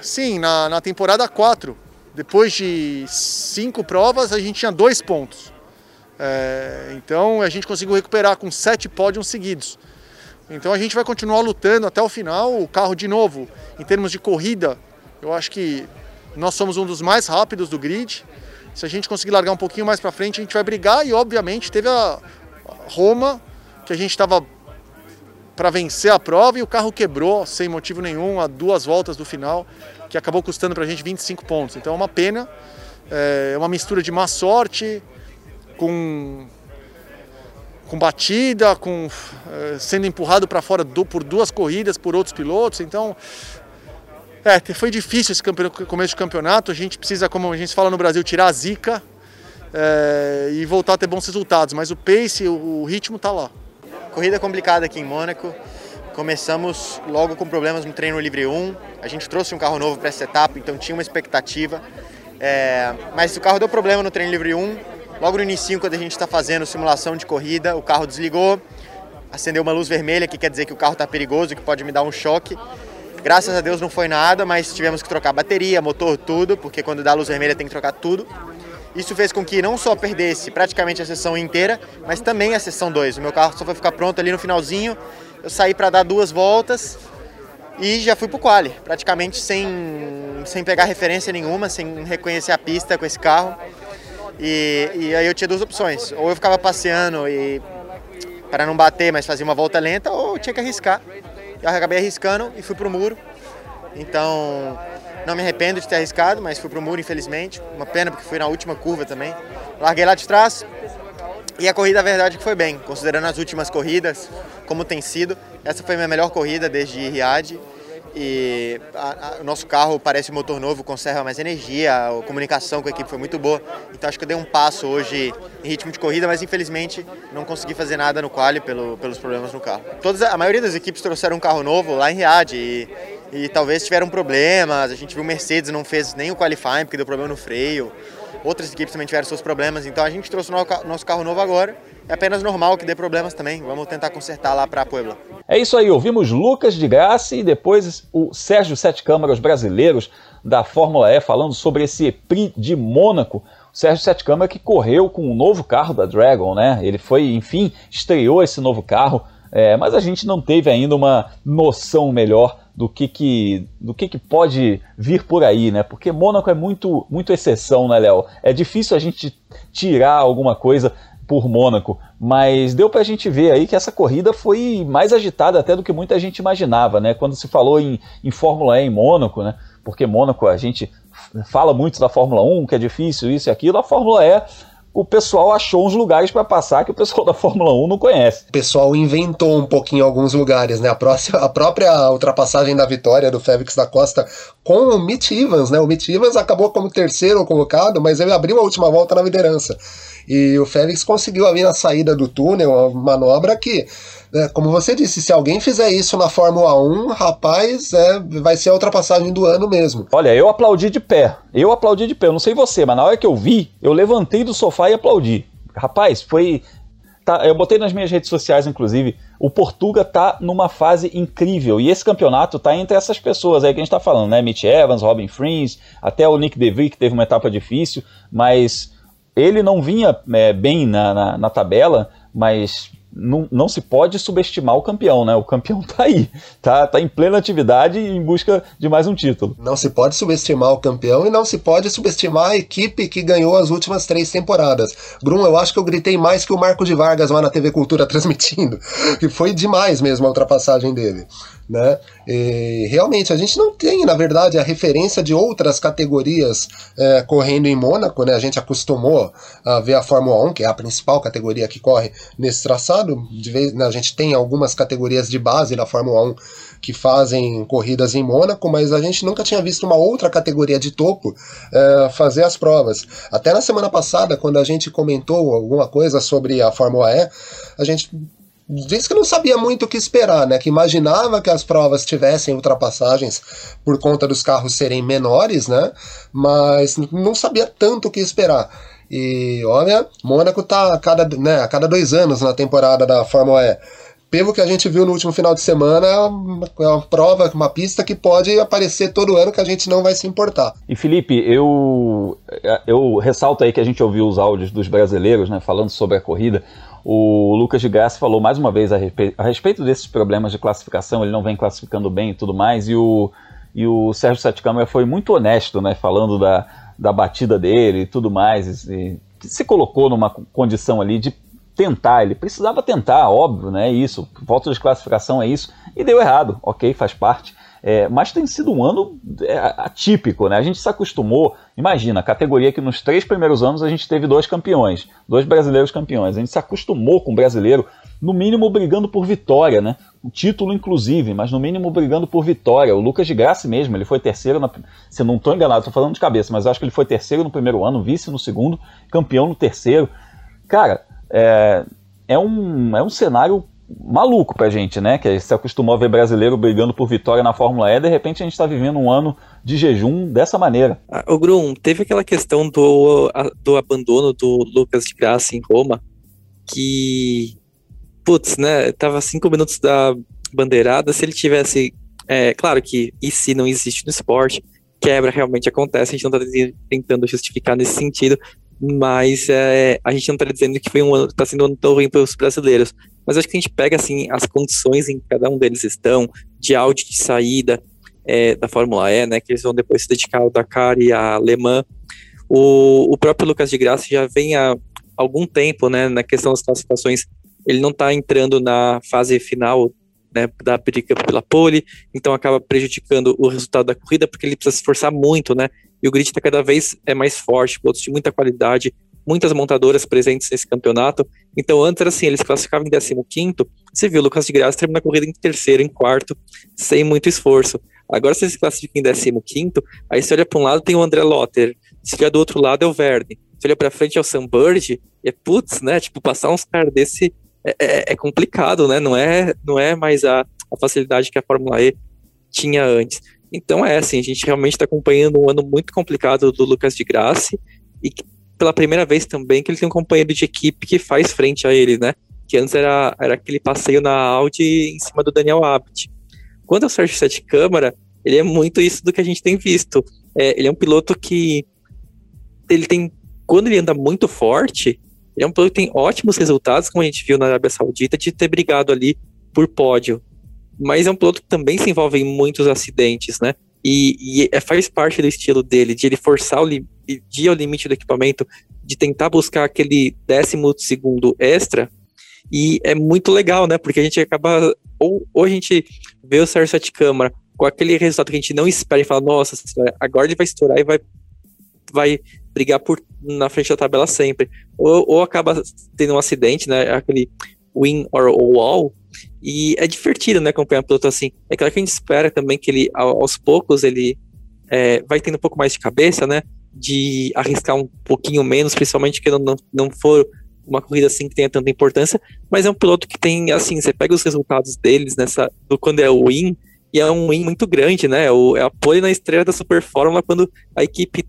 Sim, na, na temporada 4, depois de cinco provas, a gente tinha dois pontos. É, então a gente conseguiu recuperar com sete pódios seguidos. Então a gente vai continuar lutando até o final. O carro, de novo, em termos de corrida, eu acho que nós somos um dos mais rápidos do grid. Se a gente conseguir largar um pouquinho mais para frente, a gente vai brigar e, obviamente, teve a, Roma, que a gente estava para vencer a prova e o carro quebrou sem motivo nenhum a duas voltas do final, que acabou custando para a gente 25 pontos. Então é uma pena, é uma mistura de má sorte com com batida, com é, sendo empurrado para fora do, por duas corridas por outros pilotos. Então é, foi difícil esse começo de campeonato. A gente precisa, como a gente fala no Brasil, tirar a zica é, e voltar a ter bons resultados. Mas o pace, o, o ritmo está lá. Corrida complicada aqui em Mônaco. Começamos logo com problemas no treino livre 1. A gente trouxe um carro novo para essa etapa, então tinha uma expectativa. É, mas o carro deu problema no treino livre 1. Logo no início, quando a gente está fazendo simulação de corrida, o carro desligou, acendeu uma luz vermelha, que quer dizer que o carro está perigoso, que pode me dar um choque. Graças a Deus não foi nada, mas tivemos que trocar bateria, motor, tudo, porque quando dá luz vermelha tem que trocar tudo. Isso fez com que não só perdesse praticamente a sessão inteira, mas também a sessão 2. O meu carro só foi ficar pronto ali no finalzinho. Eu saí para dar duas voltas E já fui pro quali, praticamente sem, sem pegar referência nenhuma, sem reconhecer a pista com esse carro. E, e aí eu tinha duas opções, ou eu ficava passeando e para não bater, mas fazia uma volta lenta, ou eu tinha que arriscar. Eu acabei arriscando e fui pro muro. Então, não me arrependo de ter arriscado, mas fui pro muro, infelizmente. Uma pena, porque fui na última curva também. Larguei lá de trás, e a corrida, a verdade, que foi bem, considerando as últimas corridas, como tem sido. Essa foi a minha melhor corrida desde Riad. E a, a, o nosso carro parece um motor novo, conserva mais energia, a comunicação com a equipe foi muito boa. Então acho que eu dei um passo hoje em ritmo de corrida, mas infelizmente não consegui fazer nada no quali pelo, pelos problemas no carro. Todas, a maioria das equipes trouxeram um carro novo lá em Riad e, e talvez tiveram problemas. A gente viu Mercedes não fez nem o qualifying porque deu problema no freio. Outras equipes também tiveram seus problemas, então a gente trouxe o nosso carro novo agora. É apenas normal que dê problemas também. Vamos tentar consertar lá para a Puebla. É isso aí, ouvimos Lucas de Graça e depois o Sérgio Sete Câmaras brasileiros da Fórmula E falando sobre esse EPRI de Mônaco. O Sérgio Sete Câmara que correu com o novo carro da Dragon, né? Ele foi, enfim, estreou esse novo carro, é, mas a gente não teve ainda uma noção melhor do que, que, do que, que pode vir por aí, né? Porque Mônaco é muito, muito exceção, né, Léo? É difícil a gente tirar alguma coisa por Mônaco, mas deu para a gente ver aí que essa corrida foi mais agitada até do que muita gente imaginava, né? Quando se falou em, em Fórmula E em Mônaco, né? Porque Mônaco a gente fala muito da Fórmula 1, que é difícil isso e aquilo, a Fórmula E o pessoal achou uns lugares para passar que o pessoal da Fórmula 1 não conhece. O pessoal inventou um pouquinho alguns lugares, né? A, próxima, a própria ultrapassagem da vitória do Félix da Costa com o Mitch Evans, né? O Mitch Evans acabou como terceiro colocado, mas ele abriu a última volta na liderança. E o Félix conseguiu ali na saída do túnel uma manobra que como você disse, se alguém fizer isso na Fórmula 1, rapaz, é, vai ser a ultrapassagem do ano mesmo. Olha, eu aplaudi de pé. Eu aplaudi de pé. Eu não sei você, mas na hora que eu vi, eu levantei do sofá e aplaudi. Rapaz, foi. Tá, eu botei nas minhas redes sociais, inclusive. O Portuga tá numa fase incrível. E esse campeonato tá entre essas pessoas aí que a gente tá falando, né? Mitch Evans, Robin Frins, até o Nick DeVry, que teve uma etapa difícil, mas ele não vinha é, bem na, na, na tabela, mas não, não se pode subestimar o campeão, né? O campeão tá aí, tá, tá em plena atividade em busca de mais um título. Não se pode subestimar o campeão e não se pode subestimar a equipe que ganhou as últimas três temporadas. Bruno, eu acho que eu gritei mais que o Marco de Vargas lá na TV Cultura transmitindo, que foi demais mesmo a ultrapassagem dele né? E realmente a gente não tem, na verdade, a referência de outras categorias é, correndo em Mônaco, né? A gente acostumou a ver a Fórmula 1, que é a principal categoria que corre nesse traçado. De vez, né, a gente tem algumas categorias de base da Fórmula 1 que fazem corridas em Mônaco, mas a gente nunca tinha visto uma outra categoria de topo é, fazer as provas. Até na semana passada, quando a gente comentou alguma coisa sobre a Fórmula E, a gente disse que não sabia muito o que esperar, né? Que imaginava que as provas tivessem ultrapassagens por conta dos carros serem menores, né? Mas não sabia tanto o que esperar. E olha, Mônaco tá a cada, né, a cada dois anos na temporada da Fórmula E. Pelo que a gente viu no último final de semana, é uma prova, uma pista que pode aparecer todo ano que a gente não vai se importar. E Felipe, eu, eu ressalto aí que a gente ouviu os áudios dos brasileiros, né, falando sobre a corrida. O Lucas de Graça falou mais uma vez a respeito, a respeito, desses problemas de classificação, ele não vem classificando bem e tudo mais, e o, e o Sérgio Sete Câmara foi muito honesto, né, falando da, da batida dele e tudo mais, e, e se colocou numa condição ali de tentar, ele precisava tentar, óbvio, né, isso, volta de classificação é isso, e deu errado, ok, faz parte, é, mas tem sido um ano é, atípico, né? A gente se acostumou. Imagina, a categoria que nos três primeiros anos a gente teve dois campeões, dois brasileiros campeões. A gente se acostumou com o brasileiro, no mínimo brigando por vitória, né? O título, inclusive, mas no mínimo brigando por vitória. O Lucas de Graça mesmo, ele foi terceiro, na, se não estou enganado, estou falando de cabeça, mas acho que ele foi terceiro no primeiro ano, vice no segundo, campeão no terceiro. Cara, é, é, um, é um cenário maluco pra gente, né? Que se acostumou a ver brasileiro brigando por vitória na Fórmula E, de repente a gente está vivendo um ano de jejum dessa maneira. Ah, o Grum, teve aquela questão do, do abandono do Lucas de Graça em Roma, que, putz, né? Tava cinco minutos da bandeirada, se ele tivesse. É, claro que e se não existe no esporte, quebra realmente acontece, a gente não tá tentando justificar nesse sentido, mas é, a gente não está dizendo que foi um ano, está sendo um ano tão ruim para os brasileiros. Mas acho que a gente pega assim as condições em que cada um deles estão, de áudio de saída é, da Fórmula E, né, que eles vão depois se dedicar ao Dakar e a Le Mans. O, o próprio Lucas de Graça já vem há algum tempo, né, na questão das classificações, ele não está entrando na fase final né, da briga pela pole, então acaba prejudicando o resultado da corrida, porque ele precisa se esforçar muito, né, e o grid está cada vez é mais forte, pilotos de muita qualidade, muitas montadoras presentes nesse campeonato. Então, antes era assim, eles classificavam em 15, você viu, o Lucas de Graça termina a corrida em terceiro, em quarto, sem muito esforço. Agora, se eles classificam em 15, aí você olha para um lado, tem o André Lotter, se olha do outro lado, é o Verde. Se olha para frente, é o Sam Bird, e é putz, né? Tipo, passar uns caras desse é, é, é, complicado, né? Não é, não é mais a, a facilidade que a Fórmula E tinha antes. Então é assim, a gente realmente está acompanhando um ano muito complicado do Lucas de Graça e pela primeira vez também que ele tem um companheiro de equipe que faz frente a ele, né? Que antes era, era aquele passeio na Audi em cima do Daniel Abt. Quando é o Sérgio Sete Câmara, ele é muito isso do que a gente tem visto. É, ele é um piloto que ele tem, quando ele anda muito forte, ele é um piloto que tem ótimos resultados, como a gente viu na Arábia Saudita, de ter brigado ali por pódio. Mas é um piloto que também se envolve em muitos acidentes, né? E, e é, faz parte do estilo dele, de ele forçar o, de ir ao limite do equipamento, de tentar buscar aquele décimo segundo extra, e é muito legal, né? Porque a gente acaba. Ou, ou a gente vê o Sérgio Sete Câmara com aquele resultado que a gente não espera e fala, nossa, agora ele vai estourar e vai, vai brigar por, na frente da tabela sempre. Ou, ou acaba tendo um acidente, né? Aquele win or all. E é divertido, né? Acompanhar um piloto assim. É claro que a gente espera também que ele, aos poucos, ele é, vai tendo um pouco mais de cabeça, né? de arriscar um pouquinho menos, principalmente que não, não for uma corrida assim que tenha tanta importância, mas é um piloto que tem, assim, você pega os resultados deles nessa, do, quando é o win, e é um win muito grande, né? O, é a pole na estreia da Super Fórmula quando a equipe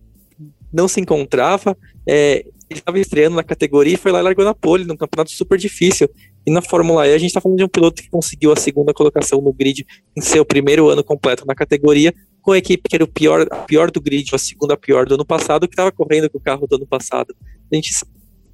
não se encontrava, é, ele estava estreando na categoria e foi lá e largou na pole, num campeonato super difícil. E na Fórmula E a gente está falando de um piloto que conseguiu a segunda colocação no grid em seu primeiro ano completo na categoria, com a equipe que era o pior, a pior do grid, a segunda pior do ano passado, que estava correndo com o carro do ano passado. A gente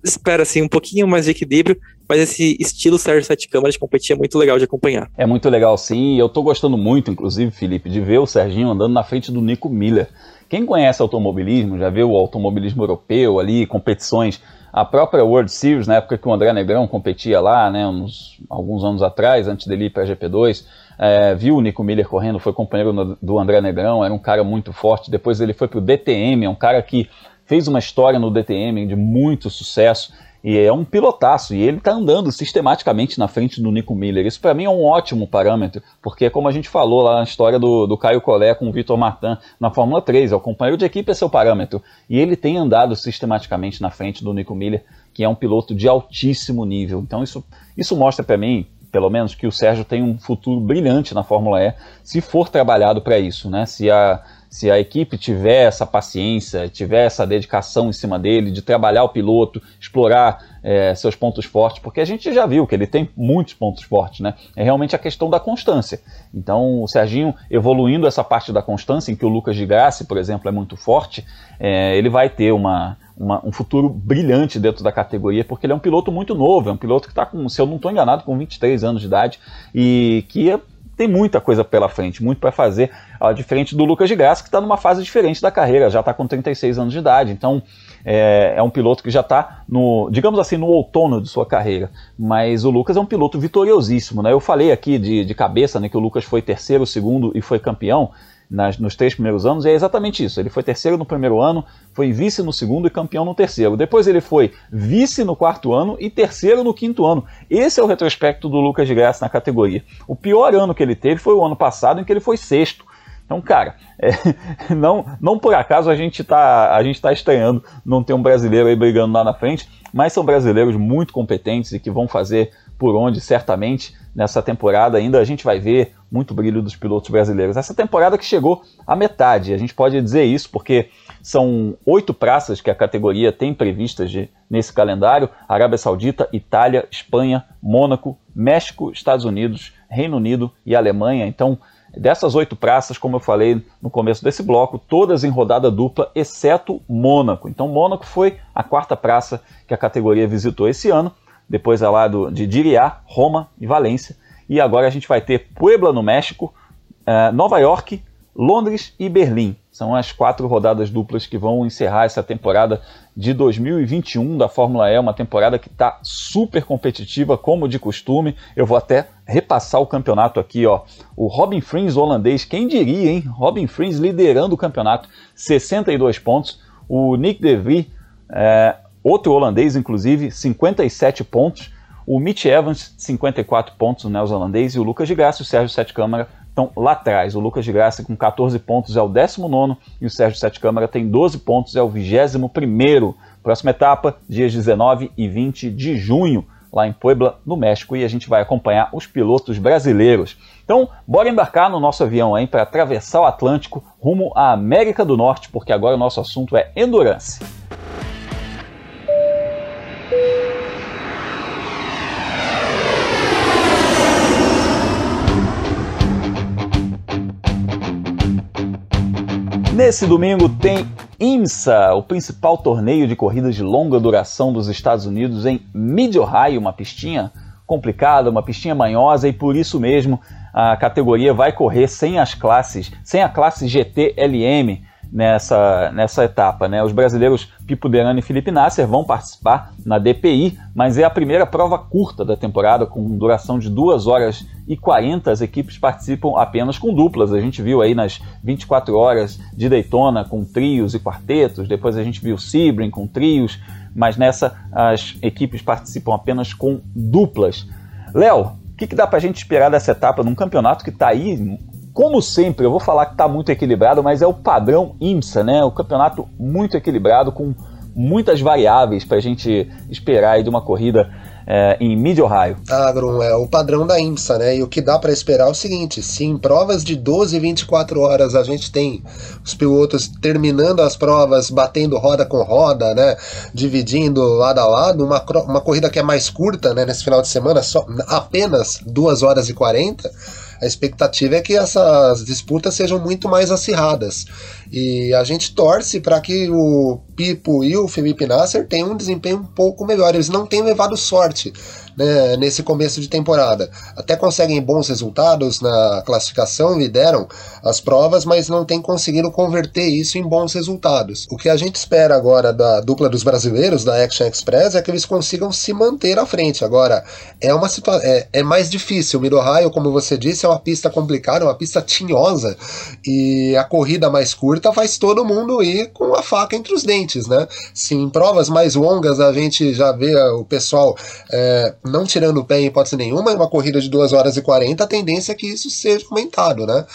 espera assim um pouquinho mais de equilíbrio, mas esse estilo Sérgio Sete Câmaras de competir é muito legal de acompanhar. É muito legal sim, eu estou gostando muito, inclusive, Felipe, de ver o Serginho andando na frente do Nico Miller. Quem conhece automobilismo, já viu o automobilismo europeu ali, competições, a própria World Series, na época que o André Negrão competia lá, né, uns, alguns anos atrás, antes dele ir para a GP2, é, viu o Nico Miller correndo, foi companheiro do André Negrão, era um cara muito forte. Depois ele foi para o DTM, é um cara que fez uma história no DTM de muito sucesso. E é um pilotaço, e ele está andando sistematicamente na frente do Nico Miller. Isso para mim é um ótimo parâmetro, porque como a gente falou lá na história do, do Caio Collet com o Vitor Martin na Fórmula 3, é o companheiro de equipe é seu parâmetro. E ele tem andado sistematicamente na frente do Nico Miller, que é um piloto de altíssimo nível. Então isso, isso mostra para mim, pelo menos que o Sérgio tem um futuro brilhante na Fórmula E, se for trabalhado para isso, né? Se a, se a equipe tiver essa paciência, tiver essa dedicação em cima dele, de trabalhar o piloto, explorar é, seus pontos fortes, porque a gente já viu que ele tem muitos pontos fortes, né? É realmente a questão da constância. Então, o Serginho evoluindo essa parte da constância, em que o Lucas de Graça, por exemplo, é muito forte, é, ele vai ter uma, uma, um futuro brilhante dentro da categoria, porque ele é um piloto muito novo, é um piloto que está com, se eu não estou enganado, com 23 anos de idade e que é, tem muita coisa pela frente, muito para fazer, ó, diferente do Lucas de Graça, que está numa fase diferente da carreira, já está com 36 anos de idade, então é, é um piloto que já está no, digamos assim, no outono de sua carreira, mas o Lucas é um piloto vitoriosíssimo, né? Eu falei aqui de, de cabeça, né, que o Lucas foi terceiro, segundo e foi campeão, nas, nos três primeiros anos, é exatamente isso. Ele foi terceiro no primeiro ano, foi vice no segundo e campeão no terceiro. Depois ele foi vice no quarto ano e terceiro no quinto ano. Esse é o retrospecto do Lucas de Graça na categoria. O pior ano que ele teve foi o ano passado, em que ele foi sexto. Então, cara, é, não, não por acaso a gente está tá estranhando não ter um brasileiro aí brigando lá na frente, mas são brasileiros muito competentes e que vão fazer por onde certamente nessa temporada ainda a gente vai ver muito brilho dos pilotos brasileiros. Essa temporada que chegou à metade, a gente pode dizer isso porque são oito praças que a categoria tem previstas de, nesse calendário: Arábia Saudita, Itália, Espanha, Mônaco, México, Estados Unidos, Reino Unido e Alemanha. Então, dessas oito praças, como eu falei no começo desse bloco, todas em rodada dupla, exceto Mônaco. Então, Mônaco foi a quarta praça que a categoria visitou esse ano depois é lá do, de Diriá, Roma e Valência. E agora a gente vai ter Puebla no México, uh, Nova York, Londres e Berlim. São as quatro rodadas duplas que vão encerrar essa temporada de 2021 da Fórmula E, uma temporada que está super competitiva, como de costume. Eu vou até repassar o campeonato aqui, ó. O Robin Frins holandês, quem diria, hein? Robin Frins liderando o campeonato, 62 pontos. O Nick De Vries, é, outro holandês, inclusive, 57 pontos. O Mitch Evans, 54 pontos, o neozelandês. E o Lucas de Graça e o Sérgio Sete Câmara estão lá atrás. O Lucas de Graça com 14 pontos é o 19 e o Sérgio Sete Câmara tem 12 pontos, é o 21 Próxima etapa, dias 19 e 20 de junho, lá em Puebla, no México, e a gente vai acompanhar os pilotos brasileiros. Então, bora embarcar no nosso avião aí para atravessar o Atlântico rumo à América do Norte, porque agora o nosso assunto é endurance. Nesse domingo tem IMSA, o principal torneio de corridas de longa duração dos Estados Unidos em Mid-Ohio, uma pistinha complicada, uma pistinha manhosa e por isso mesmo a categoria vai correr sem as classes, sem a classe GT-LM, nessa, nessa etapa. Né? Os brasileiros Pipo Derani e Felipe Nasser vão participar na DPI, mas é a primeira prova curta da temporada, com duração de 2 horas e 40. As equipes participam apenas com duplas. A gente viu aí nas 24 horas de Daytona com trios e quartetos, depois a gente viu Sebring com trios, mas nessa as equipes participam apenas com duplas. Léo, o que, que dá para a gente esperar dessa etapa num campeonato que está aí como sempre, eu vou falar que está muito equilibrado, mas é o padrão IMSA, né? O campeonato muito equilibrado, com muitas variáveis para a gente esperar aí de uma corrida é, em Mid-Ohio. Ah, Grum, é o padrão da IMSA, né? E o que dá para esperar é o seguinte: se em provas de 12 e 24 horas a gente tem os pilotos terminando as provas, batendo roda com roda, né? Dividindo lado a lado, uma, uma corrida que é mais curta, né? Nesse final de semana, só apenas 2 horas e 40 a expectativa é que essas disputas sejam muito mais acirradas. E a gente torce para que o Pipo e o Felipe Nasser tenham um desempenho um pouco melhor. Eles não têm levado sorte né, nesse começo de temporada. Até conseguem bons resultados na classificação, lideram as provas, mas não têm conseguido converter isso em bons resultados. O que a gente espera agora da dupla dos brasileiros, da Action Express, é que eles consigam se manter à frente. Agora, é uma situação. É, é mais difícil. O Mid Ohio, como você disse, é uma pista complicada, uma pista tinhosa. E a corrida mais curta faz todo mundo ir com a faca entre os dentes, né? Se em provas mais longas a gente já vê o pessoal é, não tirando o pé em hipótese nenhuma, em uma corrida de 2 horas e 40, a tendência é que isso seja aumentado, né?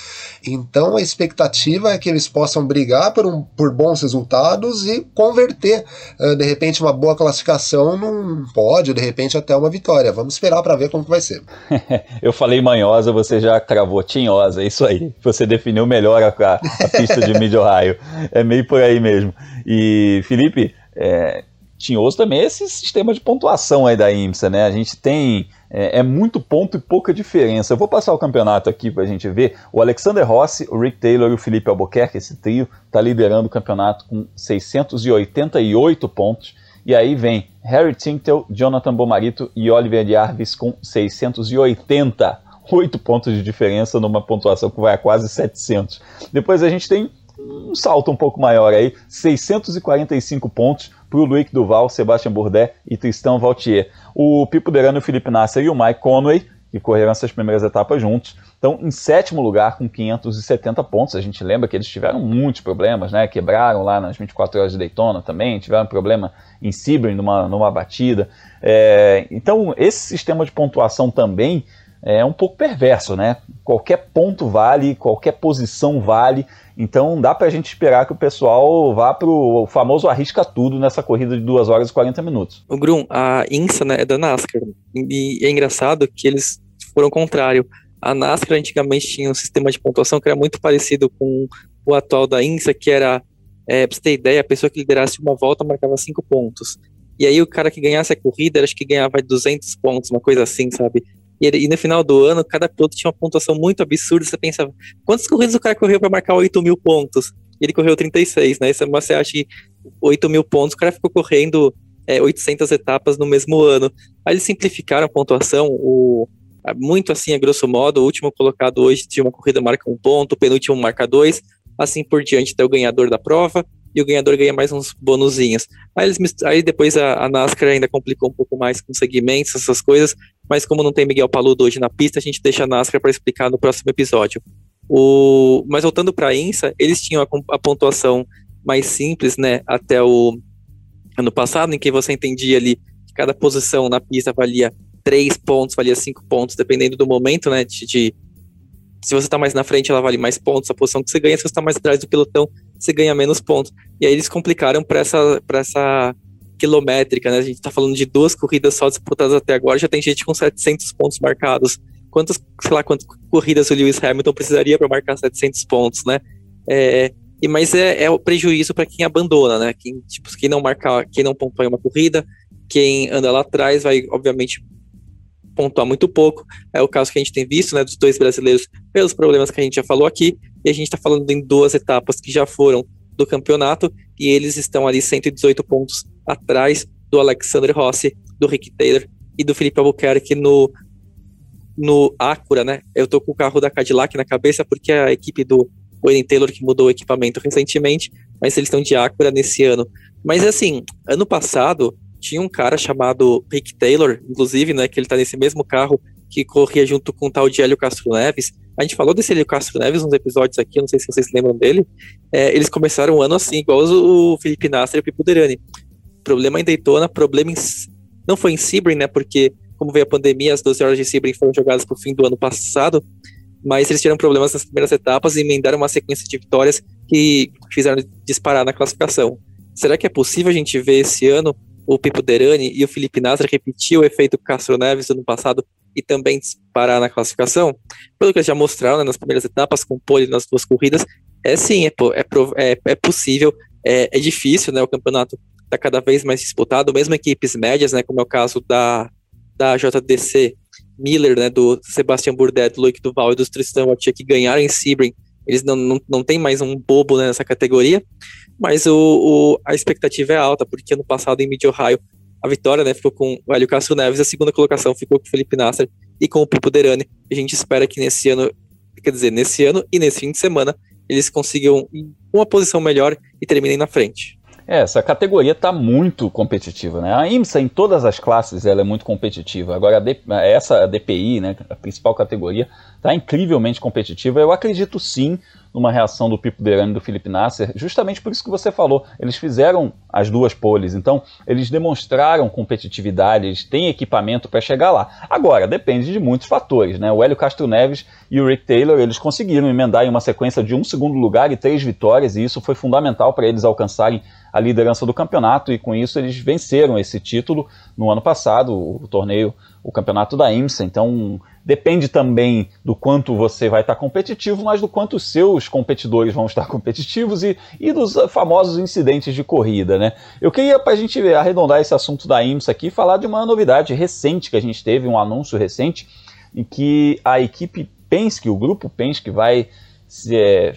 Então a expectativa é que eles possam brigar por, um, por bons resultados e converter, uh, de repente, uma boa classificação num pódio, de repente até uma vitória. Vamos esperar para ver como que vai ser. Eu falei manhosa, você já cravou tinhosa, é isso aí. Você definiu melhor a, a, a pista de Mid-Ohio. É meio por aí mesmo. E, Felipe, é, tinhoso também esse sistema de pontuação aí da IMSA, né? A gente tem é, é, muito ponto e pouca diferença. Eu vou passar o campeonato aqui para a gente ver. O Alexander Rossi, o Rick Taylor e o Felipe Albuquerque, esse trio, está liderando o campeonato com 688 pontos. E aí vem Harry Tinktel, Jonathan Bomarito e Oliver de Arvis com 680. 8 pontos de diferença numa pontuação que vai a quase 700. Depois a gente tem um salto um pouco maior aí, 645 pontos o Luiz Duval, Sebastian Bourdais e Tristan Valtier. O Pipo Derano, o Felipe Nasser e o Mike Conway, que correram essas primeiras etapas juntos, estão em sétimo lugar com 570 pontos. A gente lembra que eles tiveram muitos problemas, né? Quebraram lá nas 24 horas de Daytona também, tiveram problema em Sebring numa, numa batida. É, então, esse sistema de pontuação também é um pouco perverso, né? Qualquer ponto vale, qualquer posição vale. Então dá para a gente esperar que o pessoal vá para o famoso arrisca tudo nessa corrida de 2 horas e 40 minutos. O Grum, a INSA né, é da NASCAR. E é engraçado que eles foram contrário. A NASCAR antigamente tinha um sistema de pontuação que era muito parecido com o atual da INSA, que era, é, pra você ter ideia, a pessoa que liderasse uma volta marcava 5 pontos. E aí o cara que ganhasse a corrida, acho que ganhava 200 pontos, uma coisa assim, sabe? E, e, no final do ano, cada piloto tinha uma pontuação muito absurda. Você pensava, quantas corridas o cara correu para marcar 8 mil pontos? Ele correu 36, né? Você acha que 8 mil pontos, o cara ficou correndo é, 800 etapas no mesmo ano. Aí eles simplificaram a pontuação, o, muito assim, a grosso modo, o último colocado hoje de uma corrida marca um ponto, o penúltimo marca dois, assim por diante até o ganhador da prova, e o ganhador ganha mais uns bonuzinhos. Aí, eles, aí depois a, a, NASCAR ainda complicou um pouco mais com segmentos, essas coisas, mas como não tem Miguel Paludo hoje na pista, a gente deixa a NASCAR para explicar no próximo episódio. O, mas voltando para a INSA, eles tinham a, a, pontuação mais simples, né, até o ano passado, em que você entendia ali que cada posição na pista valia 3 pontos, valia 5 pontos, dependendo do momento, né, de, de se você está mais na frente, ela vale mais pontos, a posição que você ganha, se você está mais atrás do pelotão, você ganha menos pontos. E aí eles complicaram para essa, essa quilométrica, né? A gente está falando de duas corridas só disputadas até agora, já tem gente com 700 pontos marcados. Quantas, sei lá, quantas corridas o Lewis Hamilton precisaria para marcar 700 pontos, né? É, e mas é, é o prejuízo para quem abandona, né? Quem, tipo, quem não marcar, quem não pontua uma corrida, quem anda lá atrás vai, obviamente, pontuar muito pouco. É o caso que a gente tem visto, né, dos dois brasileiros, pelos problemas que a gente já falou aqui, e a gente está falando em duas etapas que já foram do campeonato, e eles estão ali 118 pontos atrás do Alexander Rossi, do Rick Taylor e do Felipe Albuquerque no, no Acura, né? Eu tô com o carro da Cadillac na cabeça porque é a equipe do Wayne Taylor que mudou o equipamento recentemente, mas eles estão de Acura nesse ano. Mas assim, ano passado tinha um cara chamado Rick Taylor, inclusive, né, que ele tá nesse mesmo carro que corria junto com o tal de Hélio Castro Neves. A gente falou desse Hélio Castro Neves nos episódios aqui, não sei se vocês lembram dele. É, eles começaram o ano assim, igual o Felipe Nasser e o Pipo. Problema em Daytona, problema em... Não foi em Sebring, né, porque como veio a pandemia, as 12 horas de Sebring foram jogadas pro fim do ano passado, mas eles tiveram problemas nas primeiras etapas e emendaram uma sequência de vitórias que fizeram disparar na classificação. Será que é possível a gente ver esse ano o Pipo Derani e o Felipe Nasser repetir o efeito Castro Neves do ano passado e também disparar na classificação, pelo que eles já mostraram né, nas primeiras etapas, com pole nas duas corridas, é sim, é, é, é, é possível, é, é, difícil, né, o campeonato está cada vez mais disputado, mesmo equipes médias, né, como é o caso da, da JDC Miller, né, do Sebastian Bourdais, do Loic Duval e dos Tristan Wattier, que ganharam em Sebring, eles não, não, não tem mais um bobo né, nessa categoria, mas o, o, a expectativa é alta, porque ano passado em Mid-Ohio a vitória né, ficou com o Hélio Castro Neves, a segunda colocação ficou com o Felipe Nasser e com o Pipo Derani. A gente espera que nesse ano, quer dizer, nesse ano e nesse fim de semana, eles consigam uma posição melhor e terminem na frente. É, essa categoria está muito competitiva, né? A IMSA em todas as classes ela é muito competitiva. Agora essa DPI, né, a principal categoria, está incrivelmente competitiva. Eu acredito sim numa reação do Pipo Derani e do Felipe Nasser, justamente por isso que você falou. Eles fizeram as duas poles, então eles demonstraram competitividade, eles têm equipamento para chegar lá. Agora, depende de muitos fatores, né? O Hélio Castro Neves e o Rick Taylor, eles conseguiram emendar em uma sequência de um segundo lugar e três vitórias, e isso foi fundamental para eles alcançarem a liderança do campeonato, e com isso eles venceram esse título no ano passado, o torneio, o campeonato da IMSA. Então, Depende também do quanto você vai estar competitivo, mas do quanto os seus competidores vão estar competitivos e, e dos famosos incidentes de corrida, né? Eu queria, para a gente arredondar esse assunto da IMSA aqui, falar de uma novidade recente que a gente teve, um anúncio recente, em que a equipe Penske, o grupo Penske, vai se, é,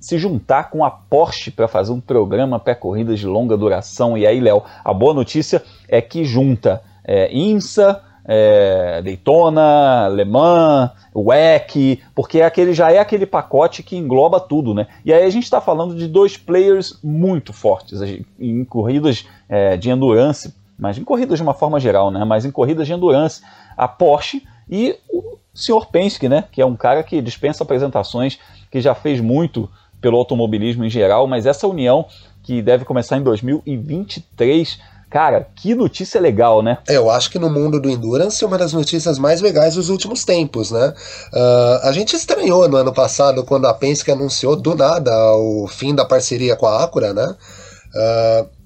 se juntar com a Porsche para fazer um programa para corridas de longa duração. E aí, Léo, a boa notícia é que junta é, IMSA, é, Daytona, Le Mans, WEC, porque aquele já é aquele pacote que engloba tudo, né? E aí a gente está falando de dois players muito fortes em corridas é, de endurance, mas em corridas de uma forma geral, né? Mas em corridas de endurance, a Porsche e o Sr. Penske, né? Que é um cara que dispensa apresentações, que já fez muito pelo automobilismo em geral, mas essa união que deve começar em 2023 Cara, que notícia legal, né? É, eu acho que no mundo do Endurance é uma das notícias mais legais dos últimos tempos, né? Uh, a gente estranhou no ano passado quando a Penske anunciou do nada o fim da parceria com a Acura, né? Uh,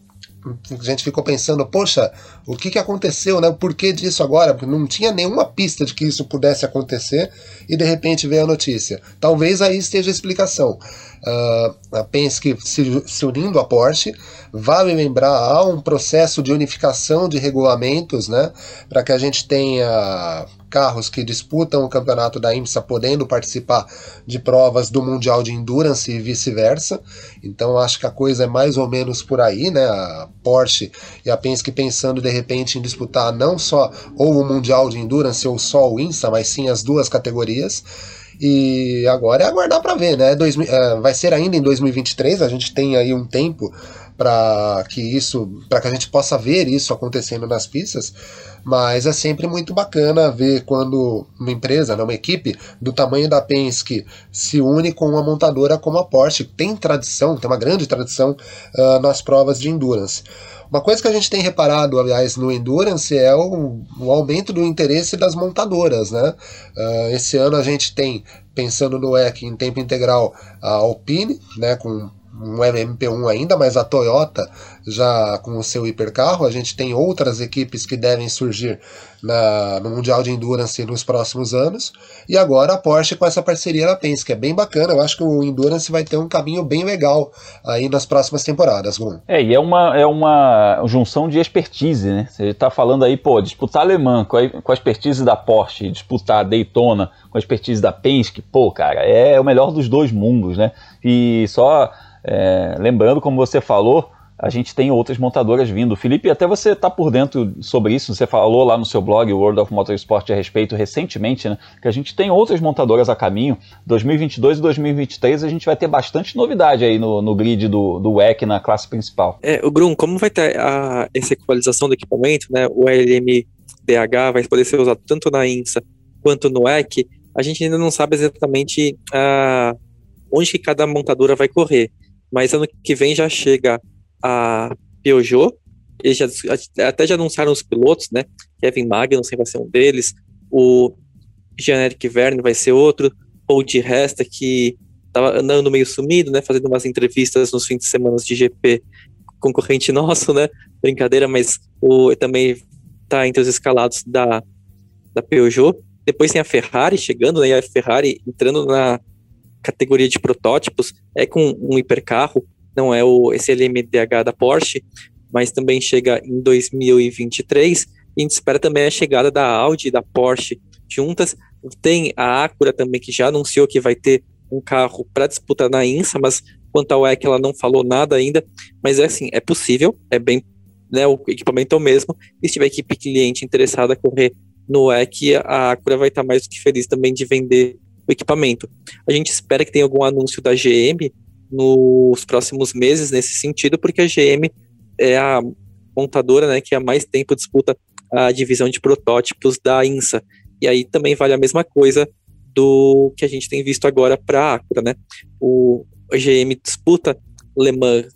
a gente ficou pensando, poxa, o que, que aconteceu, né? O porquê disso agora? Não tinha nenhuma pista de que isso pudesse acontecer e de repente veio a notícia. Talvez aí esteja a explicação. Uh, a Penske se, se, unindo à Porsche. Vale lembrar, há um processo de unificação de regulamentos, né, para que a gente tenha carros que disputam o campeonato da IMSA podendo participar de provas do Mundial de Endurance e vice-versa. Então acho que a coisa é mais ou menos por aí, né? A Porsche e a Penske pensando de repente em disputar não só ou o Mundial de Endurance ou só o IMSA, mas sim as duas categorias. E agora é aguardar para ver, né? Dois, uh, vai ser ainda em 2023, a gente tem aí um tempo para que isso, para que a gente possa ver isso acontecendo nas pistas. Mas é sempre muito bacana ver quando uma empresa, né, uma equipe do tamanho da Penske se une com uma montadora como a Porsche, que tem tradição, tem uma grande tradição uh, nas provas de endurance. Uma coisa que a gente tem reparado, aliás, no Endurance é o, o aumento do interesse das montadoras. Né? Uh, esse ano a gente tem, pensando no EC em tempo integral, a Alpine, né, com um MP1 ainda, mas a Toyota já com o seu hipercarro. A gente tem outras equipes que devem surgir na, no Mundial de Endurance nos próximos anos. E agora a Porsche com essa parceria da Penske, é bem bacana. Eu acho que o Endurance vai ter um caminho bem legal aí nas próximas temporadas, Gum. É, e é uma, é uma junção de expertise, né? Você está falando aí, pô, disputar alemã com a, com a expertise da Porsche, disputar Daytona com a expertise da Penske, pô, cara, é o melhor dos dois mundos, né? E só é, lembrando, como você falou, a gente tem outras montadoras vindo. Felipe, até você está por dentro sobre isso, você falou lá no seu blog, World of Motorsport, a respeito recentemente, né, que a gente tem outras montadoras a caminho. 2022 e 2023 a gente vai ter bastante novidade aí no, no grid do, do WEC na classe principal. É, o Grum, como vai ter a, essa equalização do equipamento, né, o LMDH vai poder ser usado tanto na INSA quanto no WEC, a gente ainda não sabe exatamente uh, onde que cada montadora vai correr mas ano que vem já chega a Peugeot, eles já, até já anunciaram os pilotos, né? Kevin Magnussen vai ser um deles, o Jean-Eric Verne vai ser outro, ou de Resta, que estava andando meio sumido, né? Fazendo umas entrevistas nos fins de semana de GP, concorrente nosso, né? Brincadeira, mas o, também está entre os escalados da, da Peugeot. Depois tem a Ferrari chegando, né? E a Ferrari entrando na, categoria de protótipos é com um hipercarro, não é o esse LMDH da Porsche, mas também chega em 2023. E a gente espera também a chegada da Audi e da Porsche juntas. Tem a Acura também que já anunciou que vai ter um carro para disputar na INSA, mas quanto ao EC ela não falou nada ainda. Mas é assim, é possível, é bem, né, o equipamento é o mesmo. E se tiver equipe cliente interessada a correr no EC, a Acura vai estar mais do que feliz também de vender o equipamento. A gente espera que tenha algum anúncio da GM nos próximos meses nesse sentido, porque a GM é a montadora né, que há mais tempo disputa a divisão de protótipos da INSA. E aí também vale a mesma coisa do que a gente tem visto agora para a Acura. Né? O GM disputa Le Mans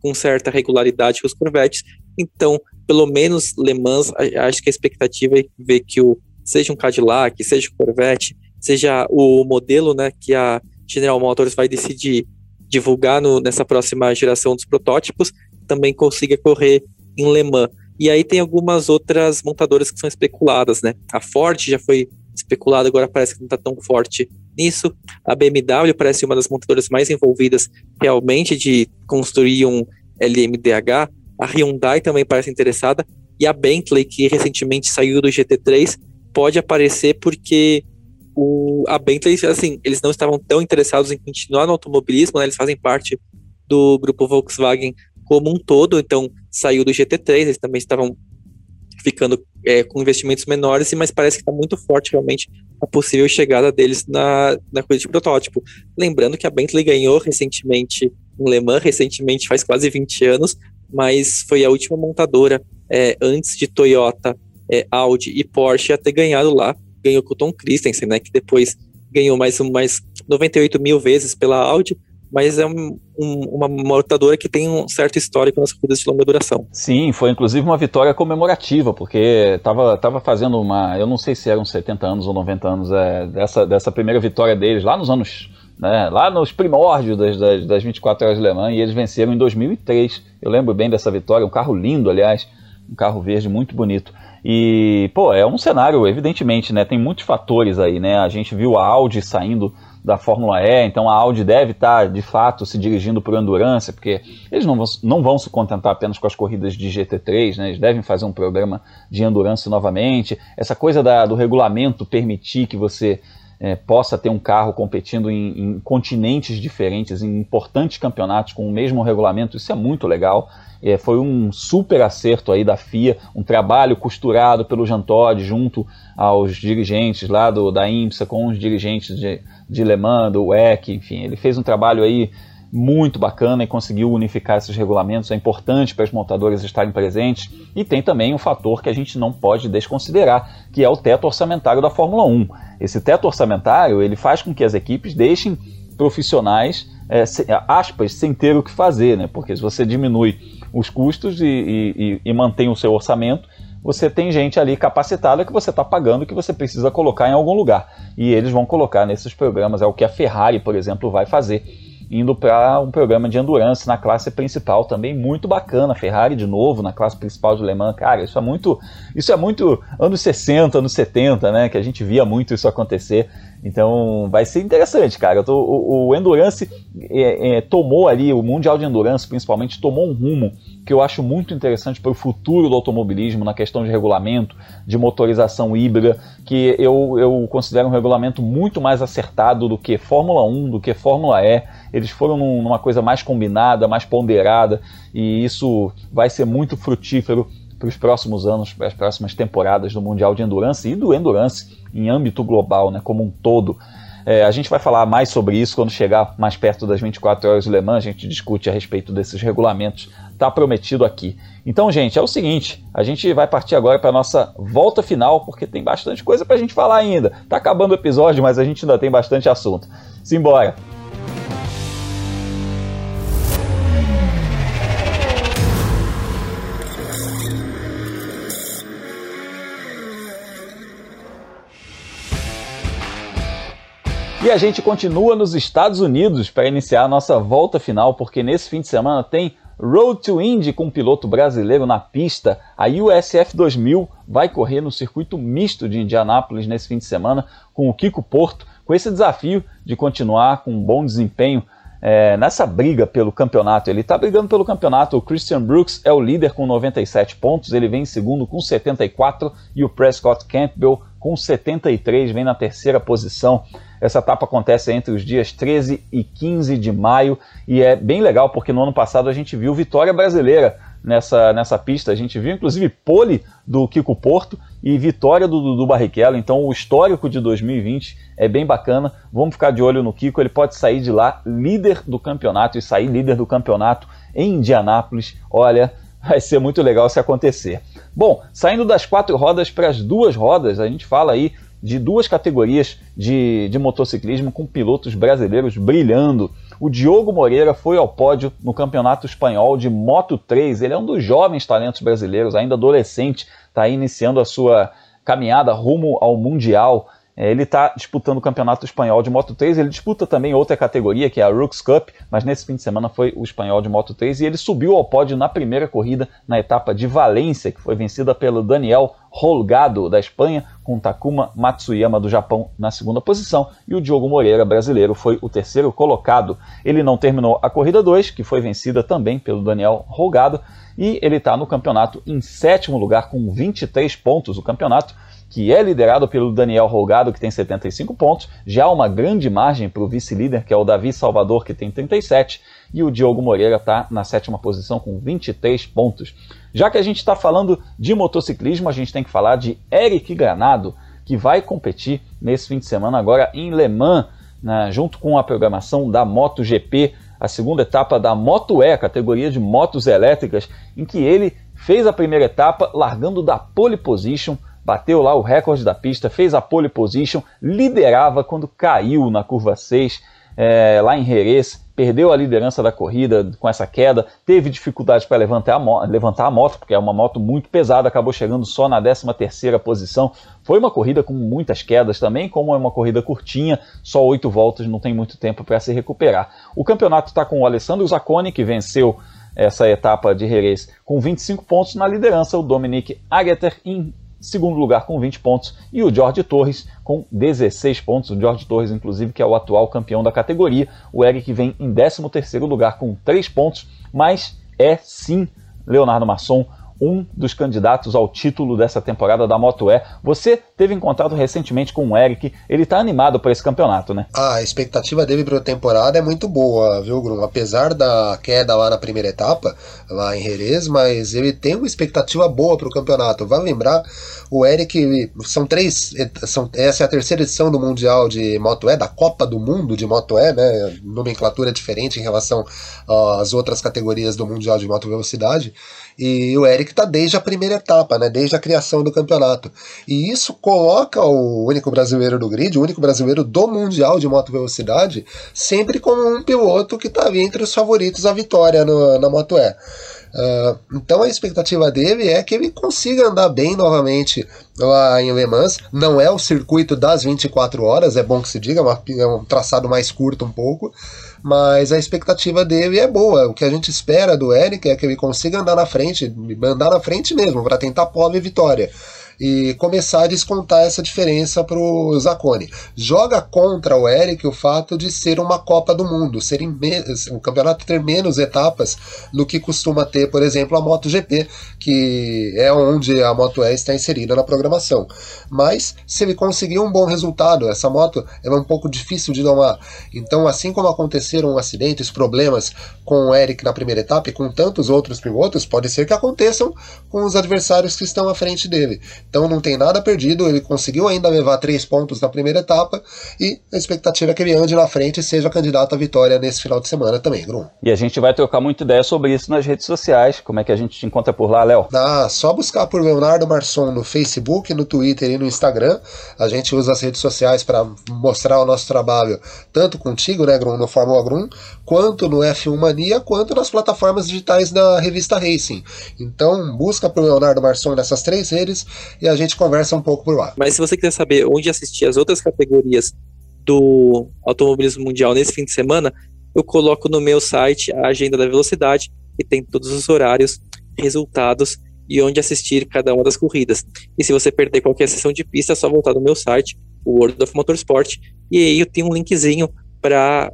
com certa regularidade com os Corvettes, então, pelo menos Le Mans, acho que a expectativa é ver que o, seja um Cadillac, seja um Corvette, seja o modelo né, que a General Motors vai decidir divulgar no, nessa próxima geração dos protótipos, também consiga correr em Le Mans. E aí tem algumas outras montadoras que são especuladas, né? A Ford já foi especulada, agora parece que não está tão forte nisso. A BMW parece uma das montadoras mais envolvidas realmente de construir um LMDH. A Hyundai também parece interessada. E a Bentley, que recentemente saiu do GT3, pode aparecer porque o, a Bentley, assim, eles não estavam tão interessados em continuar no automobilismo, né? Eles fazem parte do grupo Volkswagen como um todo, então saiu do GT3, eles também estavam ficando é, com investimentos menores, mas parece que está muito forte realmente a possível chegada deles na, na coisa de protótipo. Lembrando que a Bentley ganhou recentemente um Le Mans, recentemente faz quase 20 anos, mas foi a última montadora é, antes de Toyota, é, Audi e Porsche a ter ganhado lá ganhou com o Tom Christensen, né, que depois ganhou mais, mais 98 mil vezes pela Audi, mas é um, um, uma montadora que tem um certo histórico nas corridas de longa duração. Sim, foi inclusive uma vitória comemorativa, porque estava tava fazendo uma, eu não sei se eram 70 anos ou 90 anos é, dessa, dessa primeira vitória deles, lá nos anos, né, lá nos primórdios das, das, das 24 horas Mans, e eles venceram em 2003. Eu lembro bem dessa vitória, um carro lindo, aliás, um carro verde muito bonito. E, pô, é um cenário, evidentemente, né? Tem muitos fatores aí, né? A gente viu a Audi saindo da Fórmula E, então a Audi deve estar de fato se dirigindo para o Endurance, porque eles não vão, não vão se contentar apenas com as corridas de GT3, né? eles devem fazer um programa de Endurance novamente. Essa coisa da, do regulamento permitir que você é, possa ter um carro competindo em, em, continentes diferentes, em importantes campeonatos com o mesmo regulamento, isso é muito legal. É, foi um super acerto aí da FIA, um trabalho costurado pelo Jean Todt junto aos dirigentes lá do, da IMSA, com os dirigentes de, de Le Mans, do WEC, enfim, ele fez um trabalho aí muito bacana e conseguiu unificar esses regulamentos. É importante para as montadoras estarem presentes. E tem também um fator que a gente não pode desconsiderar, que é o teto orçamentário da Fórmula 1. Esse teto orçamentário ele faz com que as equipes deixem profissionais, é, aspas, sem ter o que fazer, né? porque se você diminui os custos e, e, e mantém o seu orçamento, você tem gente ali capacitada que você está pagando que você precisa colocar em algum lugar. E eles vão colocar nesses programas, é o que a Ferrari, por exemplo, vai fazer indo para um programa de endurance na classe principal também muito bacana. Ferrari de novo na classe principal de Le Mans, cara, isso é muito, isso é muito anos 60, anos 70, né, que a gente via muito isso acontecer. Então vai ser interessante, cara. O, o, Endurance é, é, tomou ali, o Mundial de Endurance principalmente, tomou um rumo que eu acho muito interessante para o futuro do automobilismo na questão de regulamento, de motorização híbrida, que eu, eu considero um regulamento muito mais acertado do que Fórmula 1, do que Fórmula E. Eles foram num, numa coisa mais combinada, mais ponderada, e isso vai ser muito frutífero para os próximos anos, para as próximas temporadas do Mundial de Endurance e do Endurance em âmbito global, né, como um todo. É, a gente vai falar mais sobre isso quando chegar mais perto das 24 horas do Le Mans, a gente discute a respeito desses regulamentos, está prometido aqui. Então, gente, é o seguinte, a gente vai partir agora para a nossa volta final, porque tem bastante coisa para a gente falar ainda. Está acabando o episódio, mas a gente ainda tem bastante assunto. Simbora! E a gente continua nos Estados Unidos para iniciar a nossa volta final, porque nesse fim de semana tem Road to Indy com um piloto brasileiro na pista. A USF 2000 vai correr no circuito misto de Indianápolis nesse fim de semana com o Kiko Porto, com esse desafio de continuar com um bom desempenho é, nessa briga pelo campeonato. Ele está brigando pelo campeonato. O Christian Brooks é o líder com 97 pontos, ele vem em segundo com 74 e o Prescott Campbell com 73 vem na terceira posição. Essa etapa acontece entre os dias 13 e 15 de maio e é bem legal porque no ano passado a gente viu vitória brasileira nessa, nessa pista. A gente viu inclusive pole do Kiko Porto e vitória do Dudu Barrichello. Então o histórico de 2020 é bem bacana. Vamos ficar de olho no Kiko. Ele pode sair de lá líder do campeonato e sair líder do campeonato em Indianápolis. Olha, vai ser muito legal se acontecer. Bom, saindo das quatro rodas para as duas rodas, a gente fala aí de duas categorias de, de motociclismo com pilotos brasileiros brilhando. O Diogo Moreira foi ao pódio no Campeonato Espanhol de Moto 3. Ele é um dos jovens talentos brasileiros, ainda adolescente, está iniciando a sua caminhada rumo ao Mundial. É, ele está disputando o Campeonato Espanhol de Moto 3, ele disputa também outra categoria, que é a Rooks Cup, mas nesse fim de semana foi o Espanhol de Moto 3 e ele subiu ao pódio na primeira corrida, na etapa de Valência, que foi vencida pelo Daniel Holgado, da Espanha, com Takuma Matsuyama, do Japão, na segunda posição, e o Diogo Moreira, brasileiro, foi o terceiro colocado. Ele não terminou a corrida 2, que foi vencida também pelo Daniel Holgado, e ele está no campeonato em sétimo lugar, com 23 pontos. O campeonato que é liderado pelo Daniel Rolgado, que tem 75 pontos, já uma grande margem para o vice-líder, que é o Davi Salvador, que tem 37, e o Diogo Moreira está na sétima posição com 23 pontos. Já que a gente está falando de motociclismo, a gente tem que falar de Eric Granado, que vai competir nesse fim de semana agora em Le Mans, né, junto com a programação da MotoGP, a segunda etapa da Moto E, categoria de motos elétricas, em que ele fez a primeira etapa largando da pole position bateu lá o recorde da pista, fez a pole position, liderava quando caiu na curva 6, é, lá em Jerez, perdeu a liderança da corrida com essa queda, teve dificuldade para levantar, levantar a moto, porque é uma moto muito pesada, acabou chegando só na 13ª posição. Foi uma corrida com muitas quedas também, como é uma corrida curtinha, só oito voltas, não tem muito tempo para se recuperar. O campeonato está com o Alessandro Zacconi, que venceu essa etapa de Jerez com 25 pontos na liderança, o Dominic Ageter em segundo lugar com 20 pontos, e o Jorge Torres com 16 pontos. O Jorge Torres, inclusive, que é o atual campeão da categoria. O Eric vem em 13º lugar com 3 pontos, mas é sim, Leonardo Masson, um dos candidatos ao título dessa temporada da Moto E. Você teve em contato recentemente com o Eric, ele está animado para esse campeonato, né? A expectativa dele para a temporada é muito boa, viu, Grum? Apesar da queda lá na primeira etapa, lá em Jerez, mas ele tem uma expectativa boa para o campeonato. Vai lembrar, o Eric, são três, são, essa é a terceira edição do Mundial de Moto E, da Copa do Mundo de Moto E, né? Nomenclatura diferente em relação às outras categorias do Mundial de Moto Velocidade. E o Eric está desde a primeira etapa, né, desde a criação do campeonato. E isso coloca o único brasileiro do grid, o único brasileiro do Mundial de Moto Velocidade, sempre como um piloto que está entre os favoritos à vitória no, na Moto E. Uh, então a expectativa dele é que ele consiga andar bem novamente lá em Le Mans. Não é o circuito das 24 horas, é bom que se diga, é, é um traçado mais curto um pouco mas a expectativa dele é boa. O que a gente espera do Eric é que ele consiga andar na frente, andar na frente mesmo, para tentar pole vitória e começar a descontar essa diferença para o Zacone. Joga contra o Eric o fato de ser uma Copa do Mundo, ser o campeonato ter menos etapas do que costuma ter, por exemplo, a MotoGP, que é onde a Moto E está inserida na programação. Mas se ele conseguir um bom resultado, essa moto é um pouco difícil de domar. Então, assim como aconteceram acidentes, problemas com o Eric na primeira etapa e com tantos outros pilotos, pode ser que aconteçam com os adversários que estão à frente dele. Então não tem nada perdido, ele conseguiu ainda levar três pontos na primeira etapa e a expectativa é que ele ande na frente e seja candidato à vitória nesse final de semana também, Grum. E a gente vai trocar muita ideia sobre isso nas redes sociais. Como é que a gente te encontra por lá, Léo? Ah, só buscar por Leonardo Marçom no Facebook, no Twitter e no Instagram. A gente usa as redes sociais para mostrar o nosso trabalho, tanto contigo, né, Grum, no Fórmula Grum, quanto no F1 Mania, quanto nas plataformas digitais da revista Racing. Então, busca por Leonardo Marçom nessas três redes e a gente conversa um pouco por lá. Mas se você quiser saber onde assistir as outras categorias do automobilismo mundial nesse fim de semana, eu coloco no meu site a agenda da velocidade e tem todos os horários, resultados e onde assistir cada uma das corridas. E se você perder qualquer sessão de pista, é só voltar no meu site, o World of Motorsport, e aí eu tenho um linkzinho para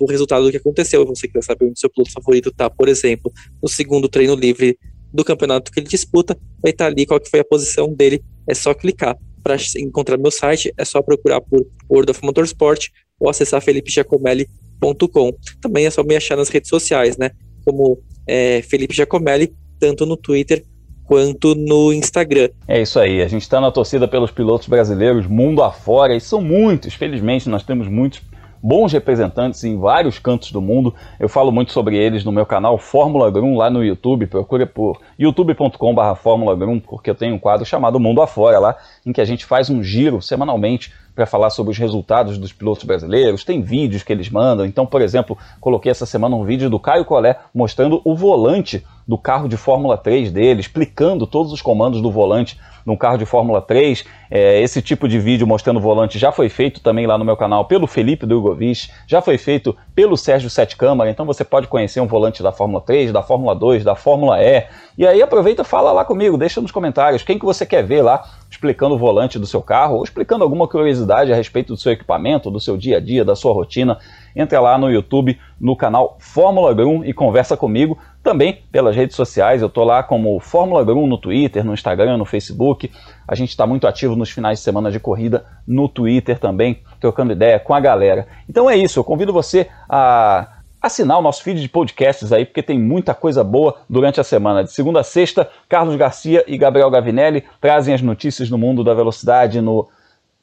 o resultado do que aconteceu. Você quer saber onde seu piloto favorito está, por exemplo, no segundo treino livre do campeonato que ele disputa, vai estar ali qual que foi a posição dele, é só clicar. Para encontrar meu site, é só procurar por World of Motorsport ou acessar felipejacomelli.com. Também é só me achar nas redes sociais, né? Como é, Felipe Giacomelli, tanto no Twitter quanto no Instagram. É isso aí, a gente está na torcida pelos pilotos brasileiros mundo afora, e são muitos, felizmente nós temos muitos bons representantes em vários cantos do mundo. Eu falo muito sobre eles no meu canal Fórmula Grum lá no YouTube. Procure por youtube.com.br Fórmula Grum, porque eu tenho um quadro chamado Mundo Afora lá, em que a gente faz um giro semanalmente para falar sobre os resultados dos pilotos brasileiros. Tem vídeos que eles mandam. Então, por exemplo, coloquei essa semana um vídeo do Caio Collet mostrando o volante do carro de Fórmula 3 dele, explicando todos os comandos do volante num carro de Fórmula 3. É, esse tipo de vídeo mostrando o volante já foi feito também lá no meu canal pelo Felipe Drogovic, já foi feito pelo Sérgio Sete Câmara, então você pode conhecer um volante da Fórmula 3, da Fórmula 2, da Fórmula E. E aí aproveita fala lá comigo, deixa nos comentários quem que você quer ver lá explicando o volante do seu carro ou explicando alguma curiosidade a respeito do seu equipamento, do seu dia a dia, da sua rotina. Entra lá no YouTube, no canal Fórmula Grum e conversa comigo. Também pelas redes sociais, eu tô lá como Fórmula Grum no Twitter, no Instagram, no Facebook. A gente está muito ativo nos finais de semana de corrida no Twitter também, trocando ideia com a galera. Então é isso, eu convido você a assinar o nosso feed de podcasts aí, porque tem muita coisa boa durante a semana. De segunda a sexta, Carlos Garcia e Gabriel Gavinelli trazem as notícias do mundo da velocidade no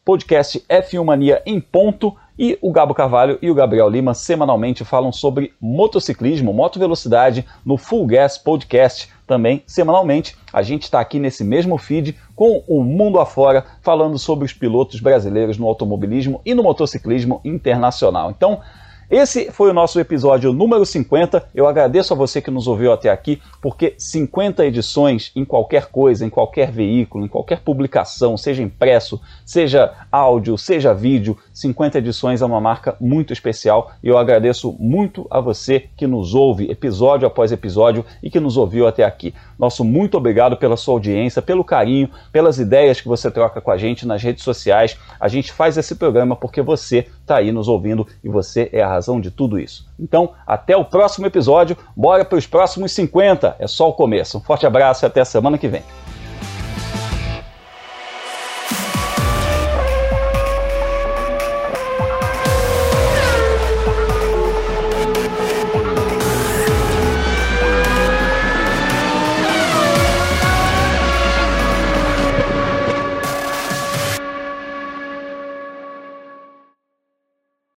podcast F1 Mania em ponto. E o Gabo Carvalho e o Gabriel Lima semanalmente falam sobre motociclismo, motovelocidade no Full Gas Podcast. Também semanalmente a gente está aqui nesse mesmo feed com o mundo afora falando sobre os pilotos brasileiros no automobilismo e no motociclismo internacional. Então Esse foi o nosso episódio número 50. Eu agradeço a você que nos ouviu até aqui, porque 50 edições em qualquer coisa, em qualquer veículo, em qualquer publicação, seja impresso, seja áudio, seja vídeo, 50 edições é uma marca muito especial e eu agradeço muito a você que nos ouve episódio após episódio e que nos ouviu até aqui. Nosso muito obrigado pela sua audiência, pelo carinho, pelas ideias que você troca com a gente nas redes sociais. A gente faz esse programa porque você está aí nos ouvindo e você é a razão de tudo isso. Então, até o próximo episódio, bora para os próximos 50. É só o começo. Um forte abraço e até a semana que vem.